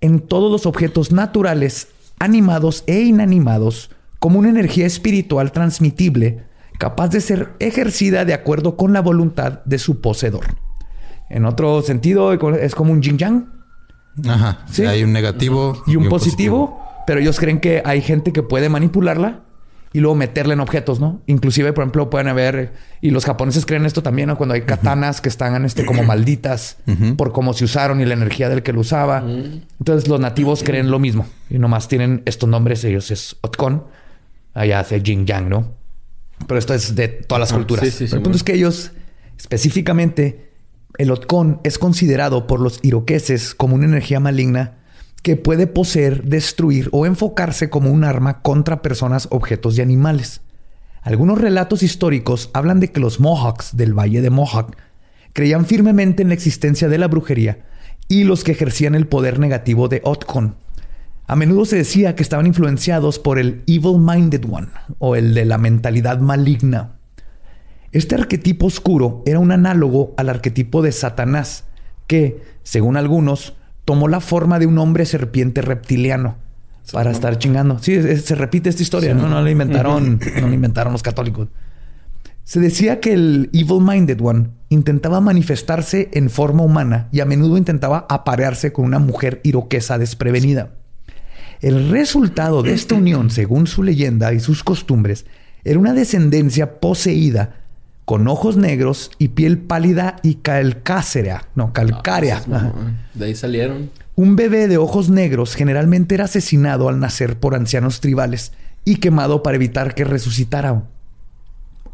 en todos los objetos naturales, animados e inanimados, como una energía espiritual transmitible, capaz de ser ejercida de acuerdo con la voluntad de su poseedor. En otro sentido, es como un yin yang Ajá. Sí. Hay un negativo y un positivo, pero ellos creen que hay gente que puede manipularla y luego meterla en objetos, ¿no? Inclusive, por ejemplo, pueden haber, y los japoneses creen esto también, ¿no? Cuando hay katanas que están este, como malditas por cómo se usaron y la energía del que lo usaba. Entonces los nativos creen lo mismo y nomás tienen estos nombres, ellos es Otkon, allá hace Jin Yang, ¿no? Pero esto es de todas las Ah, culturas. sí, sí, sí, el punto bueno. es que ellos, específicamente, el Otkon es considerado por los iroqueses como una energía maligna que puede poseer, destruir o enfocarse como un arma contra personas, objetos y animales. Algunos relatos históricos hablan de que los Mohawks del Valle de Mohawk creían firmemente en la existencia de la brujería y los que ejercían el poder negativo de Otkon. A menudo se decía que estaban influenciados por el Evil Minded One o el de la mentalidad maligna. Este arquetipo oscuro era un análogo al arquetipo de Satanás, que, según algunos, tomó la forma de un hombre serpiente reptiliano para estar chingando. Sí, es- se repite esta historia, ¿no? No la inventaron, no la inventaron los católicos. Se decía que el Evil Minded One intentaba manifestarse en forma humana y a menudo intentaba aparearse con una mujer iroquesa desprevenida. El resultado de esta unión, según su leyenda y sus costumbres, era una descendencia poseída con ojos negros y piel pálida y calcácea, no, calcárea. Ajá. De ahí salieron. Un bebé de ojos negros generalmente era asesinado al nacer por ancianos tribales y quemado para evitar que resucitara.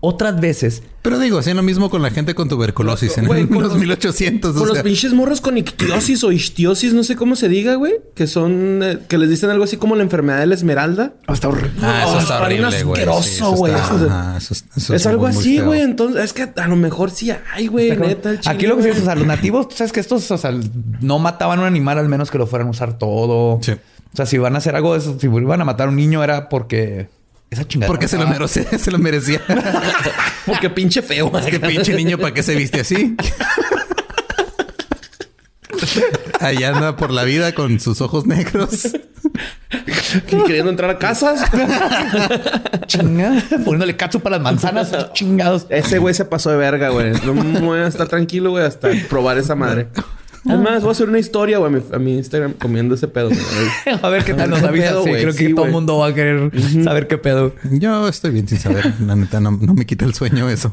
Otras veces, Pero digo, hacían lo mismo con la gente con tuberculosis en con los los- 1800. Con o los pinches morros con ictiosis o istiosis, no sé cómo se diga, güey. Que son... eh, que les dicen algo así como la enfermedad de la esmeralda. hasta horrible. Ah, eso Oh, está está horrible, güey. asqueroso, Sí, güey. está- Eso es- es- Es algo así, güey. Entonces, es que a lo mejor sí hay, güey. Está. Neta, chile, Aquí lo que sí güey. es, o sea, los nativos, tú sabes que estos, o sea, no mataban a un animal al menos que lo fueran a usar todo. Sí. O sea, si iban a hacer algo de eso, si iban a matar a un niño era porque esa chingada. Porque se lo merecía. Se lo merecía. Porque pinche feo. Qué pinche niño, ¿para qué se viste así? Ahí anda por la vida con sus ojos negros. Y queriendo entrar a casas. Chinga, poniéndole catsup para las manzanas, chingados. Ese güey se pasó de verga, güey. No me voy a estar tranquilo, güey, hasta probar esa madre. Es más, voy a hacer una historia, güey, a mi, a mi Instagram comiendo ese pedo. A ver qué tal nos ¿Qué avisas. pedo, Sí, güey? creo que Sí, todo el mundo va a querer saber qué pedo. Yo estoy bien sin saber. La neta, no, no me quita el sueño eso.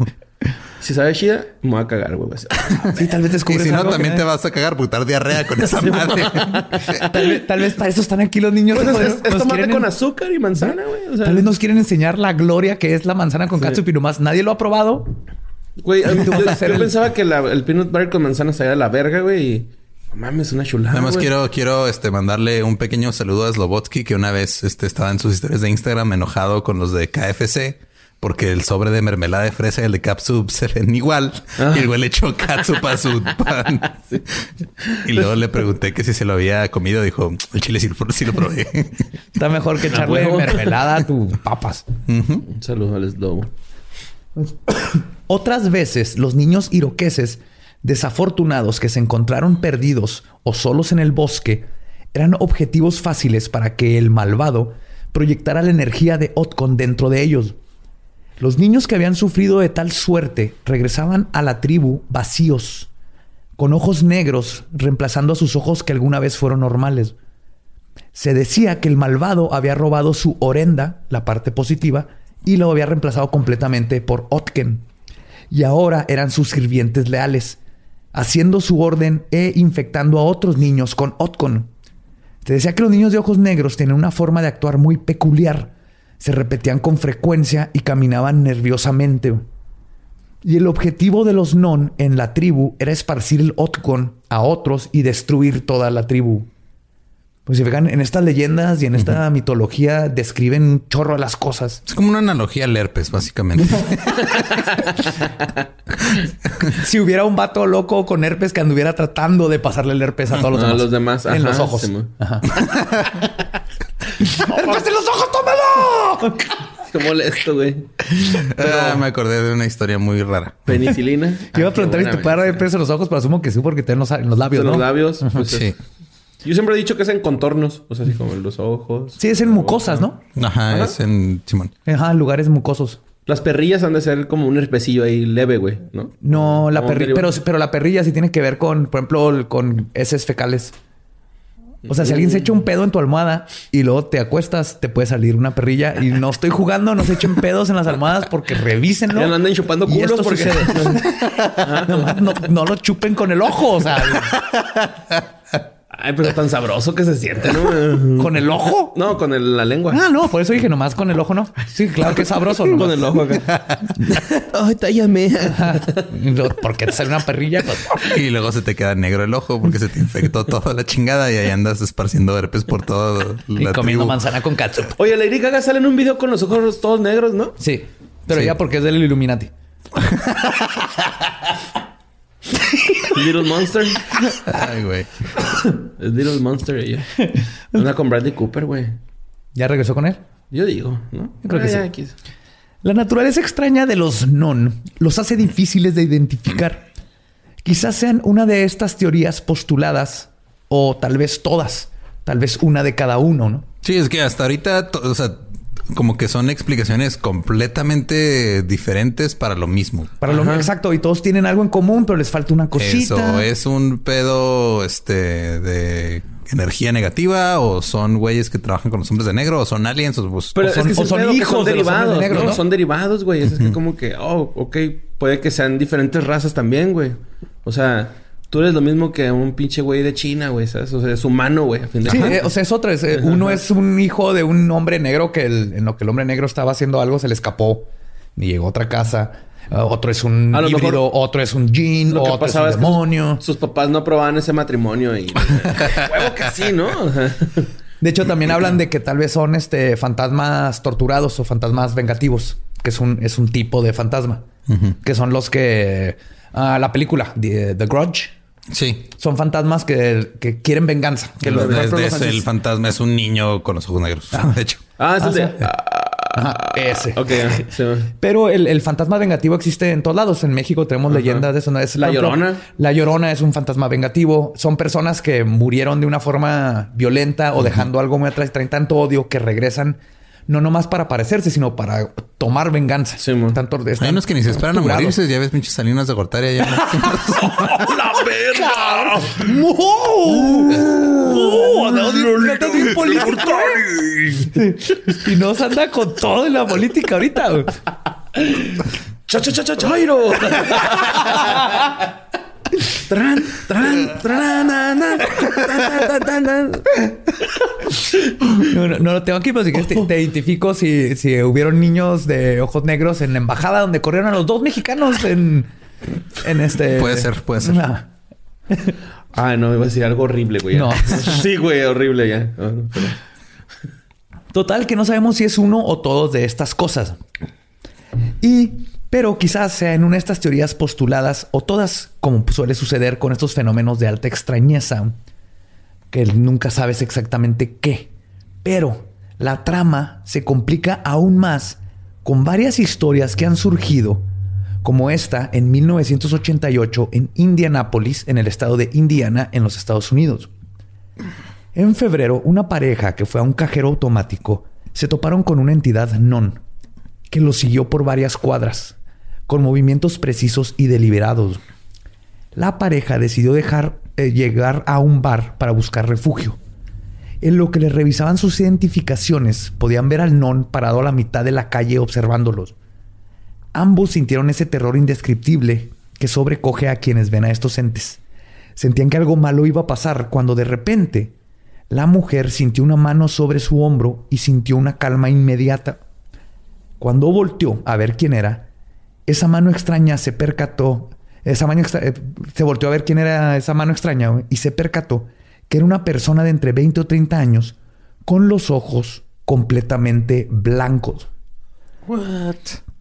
Si sabe chida, me voy a cagar, güey. Sí, tal vez Y descubres si no, algo también que- te vas a cagar por dar diarrea con esa madre. Tal vez, tal vez para eso están aquí los niños. Pues es, tomate con azúcar y manzana, güey. O sea, Tal vez nos quieren enseñar la gloria que es la manzana con catsup y nomás nadie lo ha probado. Güey, yo, yo el- pensaba que la- el peanut butter con manzana salía de la verga, güey. Y... No mames, una chulada, Además, güey. quiero, quiero este, mandarle un pequeño saludo a Slobotsky, que una vez este, estaba en sus historias de Instagram enojado con los de KFC. Porque el sobre de mermelada de fresa y el de catsup se ven igual. Ah. Y el güey le echó catsup a su pan. Y luego le pregunté que si se lo había comido. Dijo, el chile sí, lo- sí lo probé. Está mejor que echarle mermelada a tus papas. Un saludo al Slobo. Otras veces, los niños iroqueses desafortunados que se encontraron perdidos o solos en el bosque eran objetivos fáciles para que el malvado proyectara la energía de Otkon dentro de ellos. Los niños que habían sufrido de tal suerte regresaban a la tribu vacíos, con ojos negros, reemplazando a sus ojos que alguna vez fueron normales. Se decía que el malvado había robado su orenda, la parte positiva, y lo había reemplazado completamente por Otken. Y ahora eran sus sirvientes leales, haciendo su orden e infectando a otros niños con Otkon. Se decía que los niños de ojos negros tenían una forma de actuar muy peculiar. Se repetían con frecuencia y caminaban nerviosamente. Y el objetivo de los non en la tribu era esparcir el Otkon a otros y destruir toda la tribu. Pues si fijan, en estas leyendas y en esta mitología describen un chorro de las cosas. Es como una analogía al herpes, básicamente. Si hubiera un vato loco con herpes que anduviera tratando de pasarle el herpes a todos los A demás. los demás, En ajá, los ojos. sí, mo. Ajá. ¡Herpes en los ojos, tómalo! Qué molesto, güey. Ah, me acordé de una historia muy rara. Penicilina. Te iba Ah, a preguntar qué si te puede dar herpes en los ojos, pero asumo que sí, porque te en los, en los labios, En ¿no? los labios. pues, Sí. es- Yo siempre he dicho que es en contornos. O sea, así como en los ojos. Sí, es en mucosas, ¿no? Ajá, Ajá. es en Simón. Ajá, lugares mucosos. Las perrillas han de ser como un herpesillo ahí leve, güey, ¿no? No, la perrilla, pero, pero la perrilla sí tiene que ver con, por ejemplo, con heces fecales. O sea, si alguien se echa un pedo en tu almohada y luego te acuestas, te puede salir una perrilla. Y no estoy jugando, no se echen pedos en las almohadas porque revísenlo. Ya no anden chupando Y culos esto porque... sucede. Nomás no, no lo chupen con el ojo, o sea, Ay, pero tan sabroso que se siente, ¿no? con el ojo. No, con el- la lengua. Ah, no, por eso dije nomás con el ojo, no. Sí, claro que es sabroso, ¿no? Con el ojo acá. Ay, tállame. Porque te sale una perrilla, pues. Y luego se te queda negro el ojo porque se te infectó toda la chingada y ahí andas esparciendo herpes por todo Y la comiendo tribu. manzana con catsup. Oye, Lady Gaga sale en un video con los ojos todos negros, ¿no? Sí, pero Sí. ya porque es del Illuminati. Little Monster. Ay, güey. Es Little Monster ella. Una con Bradley Cooper, güey. ¿Ya regresó con él? Yo digo, ¿no? Yo creo que Ah, ya, sí. La naturaleza extraña de los non los hace difíciles de identificar. Quizás sean una de estas teorías postuladas, o tal vez todas, tal vez una de cada uno, ¿no? Sí, es que hasta ahorita, o sea, como que son explicaciones completamente diferentes para lo mismo. Para lo exacto, y todos tienen algo en común, pero les falta una cosita. Eso es un pedo este de energía negativa o son güeyes que trabajan con los hombres de negro o son aliens o pues, Pero O son- es que o son que hijos son de los hombres derivados, de negro, ¿no? ¿no? Son derivados, güey. Es que como que, oh, ok, puede que sean diferentes razas también, güey. O sea, tú eres lo mismo que un pinche güey de China, güey, ¿sabes? O sea, es humano, güey, a fin de Sí, eh, o sea, es otra. es, eh, uno es un hijo de un hombre negro que el- en lo que el hombre negro estaba haciendo algo se le escapó y llegó a otra casa. Uh, otro es un híbrido, mejor otro es un jean, Lo que otro es un es que sus- demonio. sus, papás no aprobaban ese matrimonio y... Huevo que sí, ¿no? De hecho, también hablan de que tal vez son este fantasmas torturados o fantasmas vengativos, que es un, es un tipo de fantasma, que son los que ah, la película The, The Grudge Sí. son fantasmas que, que quieren venganza. Que los- ese, el fantasma es un niño con los ojos negros. De hecho. Ah, es el Ah, de... sí. Ajá, ese. Ok, ah, sí. Pero el, el fantasma vengativo existe en todos lados. En México tenemos leyendas de eso. ¿no? Es, La ejemplo, Llorona. La Llorona es un fantasma vengativo. Son personas que murieron de una forma violenta o dejando algo muy atrás. Traen tanto odio que regresan no nomás para parecerse, sino para tomar venganza. Sí. Tanto, Hay están unos que ni se esperan a morirse. Ya ves pinches salinas de Gortaria. Ya ¡La verga! ¡Anda bien político! Espinosa anda con todo en la política ahorita. ¡Cha, cha, cha, cha, chairo! Tran, tran, tran, tan. No, no, no lo tengo aquí, pero si quieres te, te identifico si, si hubieron niños de ojos negros en la embajada donde corrieron a los dos mexicanos en, en este. Puede ser, puede ser. Ah, Ay, no, iba a decir algo horrible, güey. No. Sí, güey, horrible ya. Ah, pero- Total, que no sabemos si es uno o todos de estas cosas. Y, pero quizás sea en una de estas teorías postuladas o todas, como suele suceder con estos fenómenos de alta extrañeza, que nunca sabes exactamente qué. Pero la trama se complica aún más con varias historias que han surgido, como esta en 1988 en Indianápolis, en el estado de Indiana, en los Estados Unidos. En febrero, una pareja que fue a un cajero automático se toparon con una entidad non que los siguió por varias cuadras, con movimientos precisos y deliberados. La pareja decidió dejar eh, llegar a un bar para buscar refugio. En lo que les revisaban sus identificaciones, podían ver al non parado a la mitad de la calle observándolos. Ambos sintieron ese terror indescriptible que sobrecoge a quienes ven a estos entes. Sentían que algo malo iba a pasar cuando de repente la mujer sintió una mano sobre su hombro y sintió una calma inmediata. Cuando volteó a ver quién era, esa mano extraña se percató, esa mano extra- eh, se volteó a ver quién era esa mano extraña y se percató que era una persona de entre 20 o 30 años con los ojos completamente blancos.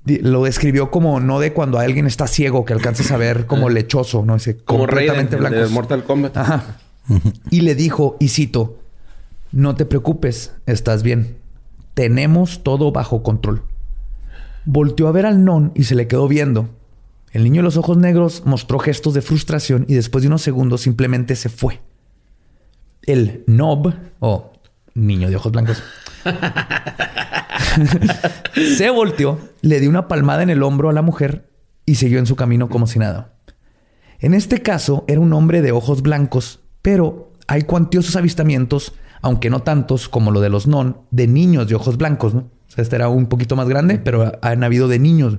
Di- Lo describió como no de cuando alguien está ciego que alcanzas a ver como lechoso, no Dice, Como completamente el de blancos. Mortal Kombat. Ajá. Y le dijo, y cito, no te preocupes, estás bien. Tenemos todo bajo control. Volteó a ver al non y se le quedó viendo. El niño de los ojos negros mostró gestos de frustración y después de unos segundos simplemente se fue. El nob, o niño de ojos blancos, se volteó, le dio una palmada en el hombro a la mujer y siguió en su camino como si nada. En este caso era un hombre de ojos blancos, pero hay cuantiosos avistamientos, aunque no tantos como lo de los non, de niños de ojos blancos, ¿no? O sea, este era un poquito más grande, pero han habido de niños.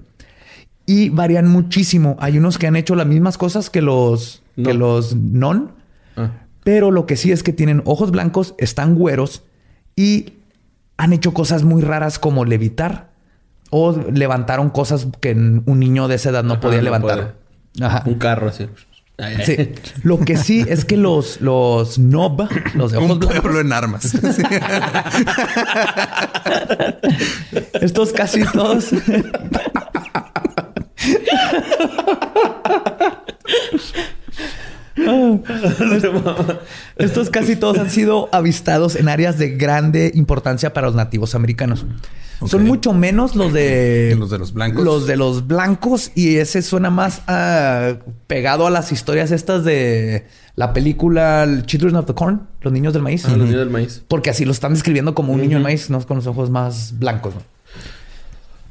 Y varían muchísimo. Hay unos que han hecho las mismas cosas que los, que los non, Ah. pero lo que sí es que tienen ojos blancos, están güeros y han hecho cosas muy raras como levitar o levantaron cosas que un niño de esa edad no Ajá, podía no levantar. Ajá. Un carro así. Sí. Lo que sí es que los, los nob, los de ojos Un blancos, pueblo en armas. Sí. estos casi todos. Estos casi todos han sido avistados en áreas de grande importancia para los nativos americanos. Son mucho menos los de Los de los blancos. Los de los blancos y ese suena más ah, pegado a las historias estas de la película Children of the Corn, los niños del maíz. Ah, los niños del maíz. Porque así lo están describiendo como un niño de maíz, no con los ojos más blancos. ¿no?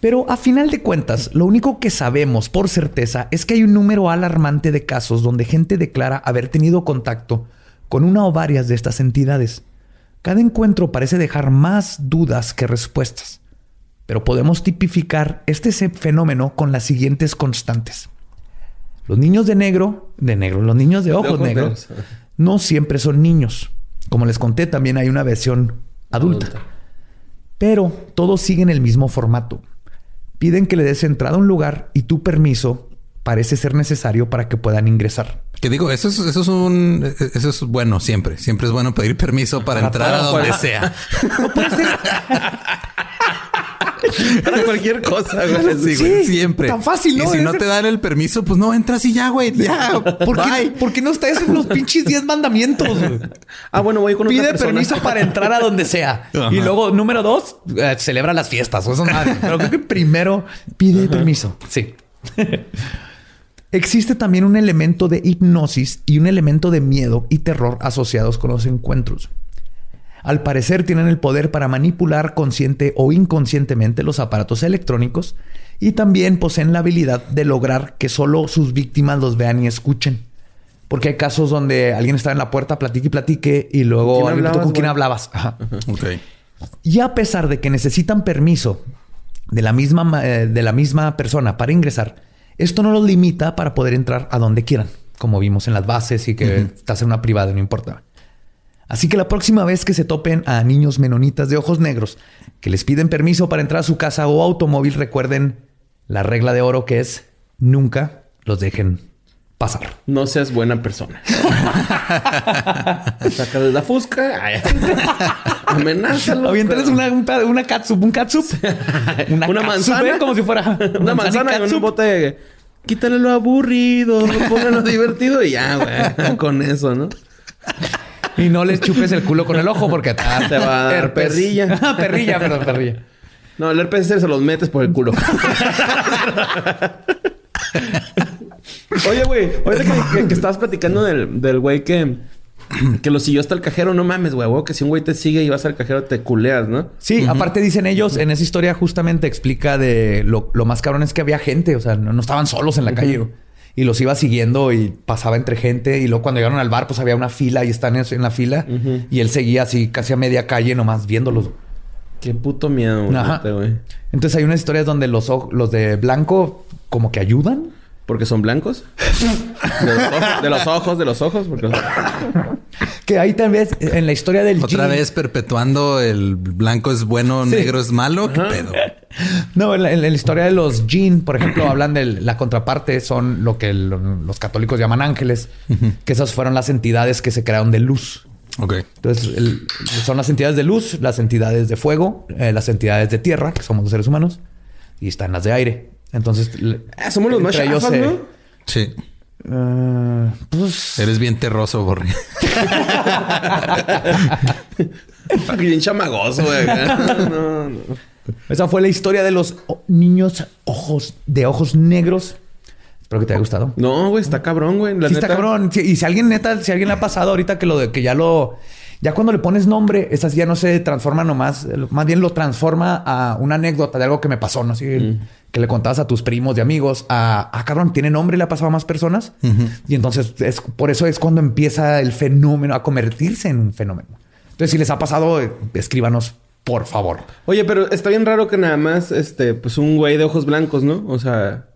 Pero a final de cuentas, lo único que sabemos por certeza es que hay un número alarmante de casos donde gente declara haber tenido contacto con una o varias de estas entidades. Cada encuentro parece dejar más dudas que respuestas, pero podemos tipificar este fenómeno con las siguientes constantes. Los niños de negro, de negro, los niños de ojos, negros. no siempre son niños. Como les conté, también hay una versión adulta. Adulta. Pero todos siguen el mismo formato. Piden que le des entrada a un lugar y tu permiso parece ser necesario para que puedan ingresar. Que digo, eso es, eso es un, eso es bueno siempre. Siempre es bueno pedir permiso para entrar a donde sea. No puede ser. Para cualquier cosa, güey. Sí, güey, siempre. tan fácil, ¿no? Y si no te dan el permiso, pues no entras y ya, güey. Ya. ¿Por qué, Bye. por qué no está eso en los pinches 10 mandamientos? güey? Ah, bueno, voy con otra Pide persona. permiso para entrar a donde sea. Ajá. Y luego, número dos, eh, celebra las fiestas. O eso nada. Pero creo que primero pide permiso. Sí. Existe también un elemento de hipnosis y un elemento de miedo y terror asociados con los encuentros. Al parecer tienen el poder para manipular consciente o inconscientemente los aparatos electrónicos y también poseen la habilidad de lograr que solo sus víctimas los vean y escuchen. Porque hay casos donde alguien está en la puerta, platique y platique y luego ¿Con quién preguntó, ¿con quién hablabas, hablabas. Ajá. Ok. Y a pesar de que necesitan permiso de la misma, ma- eh, de la misma persona para ingresar, esto no los limita para poder entrar a donde quieran, como vimos en las bases y que estás en una privada, no importa. Así que la próxima vez que se topen a niños menonitas de ojos negros que les piden permiso para entrar a su casa o automóvil, recuerden la regla de oro que es nunca los dejen pasar. No seas buena persona. Saca de la fusca. Amenázalo. Aviéntales una, un peda- una catsup, un catsup. Una manzana. ¿eh? Como si fuera Una manzana en un bote de... Quítale lo aburrido, ponle lo divertido y ya, güey. Con eso, ¿no? Y no les chupes el culo con el ojo porque te, Te va a dar perrilla. Ah, perrilla, perdón, perrilla. No, el herpes se los metes por el culo. Oye, güey, ahorita que, que- que estabas platicando del del güey que, que lo siguió hasta el cajero, no mames, güey, que si un güey te sigue y vas al cajero te culeas, ¿no? Sí, aparte dicen ellos, en esa historia justamente explica de lo, lo más cabrón es que había gente, o sea, no, no estaban solos en la calle. Y los iba siguiendo y pasaba entre gente. Y luego cuando llegaron al bar, pues había una fila y están en la fila. Y él seguía así casi a media calle nomás viéndolos. Qué puto miedo, güey. Entonces hay unas historias donde los, los de blanco como que ayudan. ¿Porque son blancos? De los ojos, de los ojos, de los ojos, porque... Que ahí también en la historia del Otra Jean- vez perpetuando el blanco es bueno, Sí. negro es malo. ¿Qué pedo? No, en la, en la historia de los Jin, por ejemplo, hablan de la contraparte, son lo que el- los católicos llaman ángeles, que esas fueron las entidades que se crearon de luz. Ok. Entonces, el- son las entidades de luz, las entidades de fuego, eh, las entidades de tierra, que somos los seres humanos, y están las de aire. Entonces, Ah, somos los más chafas, se- ¿no? Sí. Ah, pues Eres bien terroso, Borri. Bien chamagoso, güey. No, no. esa fue la historia de los niños ojos de ojos negros. Espero que te haya gustado. No, güey, está cabrón, güey. La Sí, neta. está cabrón. Y si alguien neta, si alguien le ha pasado ahorita que lo de que ya lo. Ya cuando le pones nombre, esas ya no se transforma nomás, más bien lo transforma a una anécdota de algo que me pasó, ¿no? Así que le contabas a tus primos y amigos, a, ah, cabrón, tiene nombre, le ha pasado a más personas. Y entonces es por eso es cuando empieza el fenómeno a convertirse en un fenómeno. Entonces, si les ha pasado, escríbanos, por favor. Oye, pero está bien raro que nada más, este, pues un güey de ojos blancos, ¿no? O sea,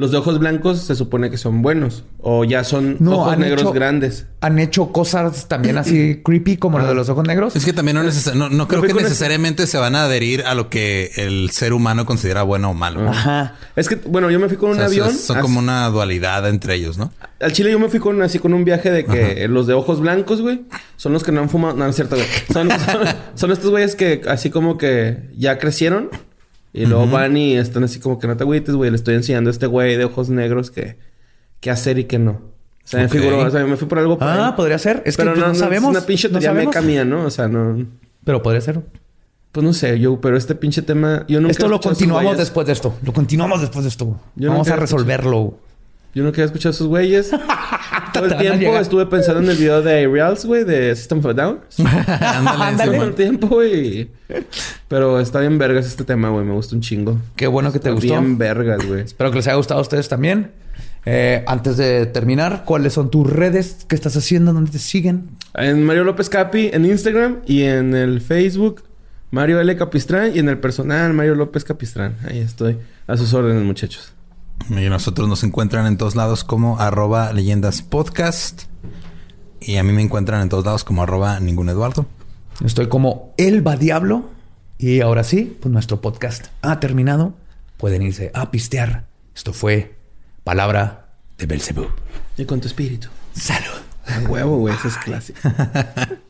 los de ojos blancos se supone que son buenos. O ya son No, ojos negros hecho- grandes. Han hecho cosas también así creepy como lo de los ojos negros. Es que también no, neces- no, no creo que necesariamente se van a adherir a lo que el ser humano considera bueno o malo. Ajá. Es que, bueno, yo me fui con O un sea, avión. son como una dualidad entre ellos, ¿no? Al Chile yo me fui con así con un viaje de que los de ojos blancos, güey, son los que no han fumado. No, no es cierto, güey. Son, son, son estos güeyes que así como que ya crecieron. Y luego van y están así como que no te agüites, güey. Le estoy enseñando a este güey de ojos negros que qué hacer y qué no. O sea, Ok. me figuró, o sea, me fui por algo por Ah, ahí. podría ser. Es pero que pues, no, sabemos. Es una pinche no teoría sabemos. meca mía, ¿no? O sea, no... Pero podría ser. Pues no sé, yo... Pero este pinche tema... Yo nunca Esto lo continuamos después de esto. Lo continuamos después de esto. Yo Vamos a resolverlo. Yo nunca he escuchado a esos güeyes. Todo el tiempo estuve pensando en el video de Reals, güey, de System of a Down. Ándale, Todo el tiempo, güey. Pero está bien vergas este tema, güey. Me gusta un chingo. Qué bueno que te Está gustó. Bien vergas, güey. Espero que les haya gustado a ustedes también. Eh, antes de terminar, ¿cuáles son tus redes? ¿Qué estás haciendo? ¿Dónde te siguen? En Mario López Capi en Instagram y en el Facebook Mario L. Capistrán y en el personal Mario López Capistrán. Ahí estoy. A sus órdenes, muchachos. Y nosotros nos encuentran en todos lados como arroba leyendas podcast. Y a mí me encuentran en todos lados como arroba ningún Eduardo. Estoy como Elba Diablo. Y ahora sí, pues nuestro podcast ha terminado. pueden irse a pistear. Esto fue Palabra de Belzebub. Y con tu espíritu. Salud. A huevo, güey. Eso es clásico.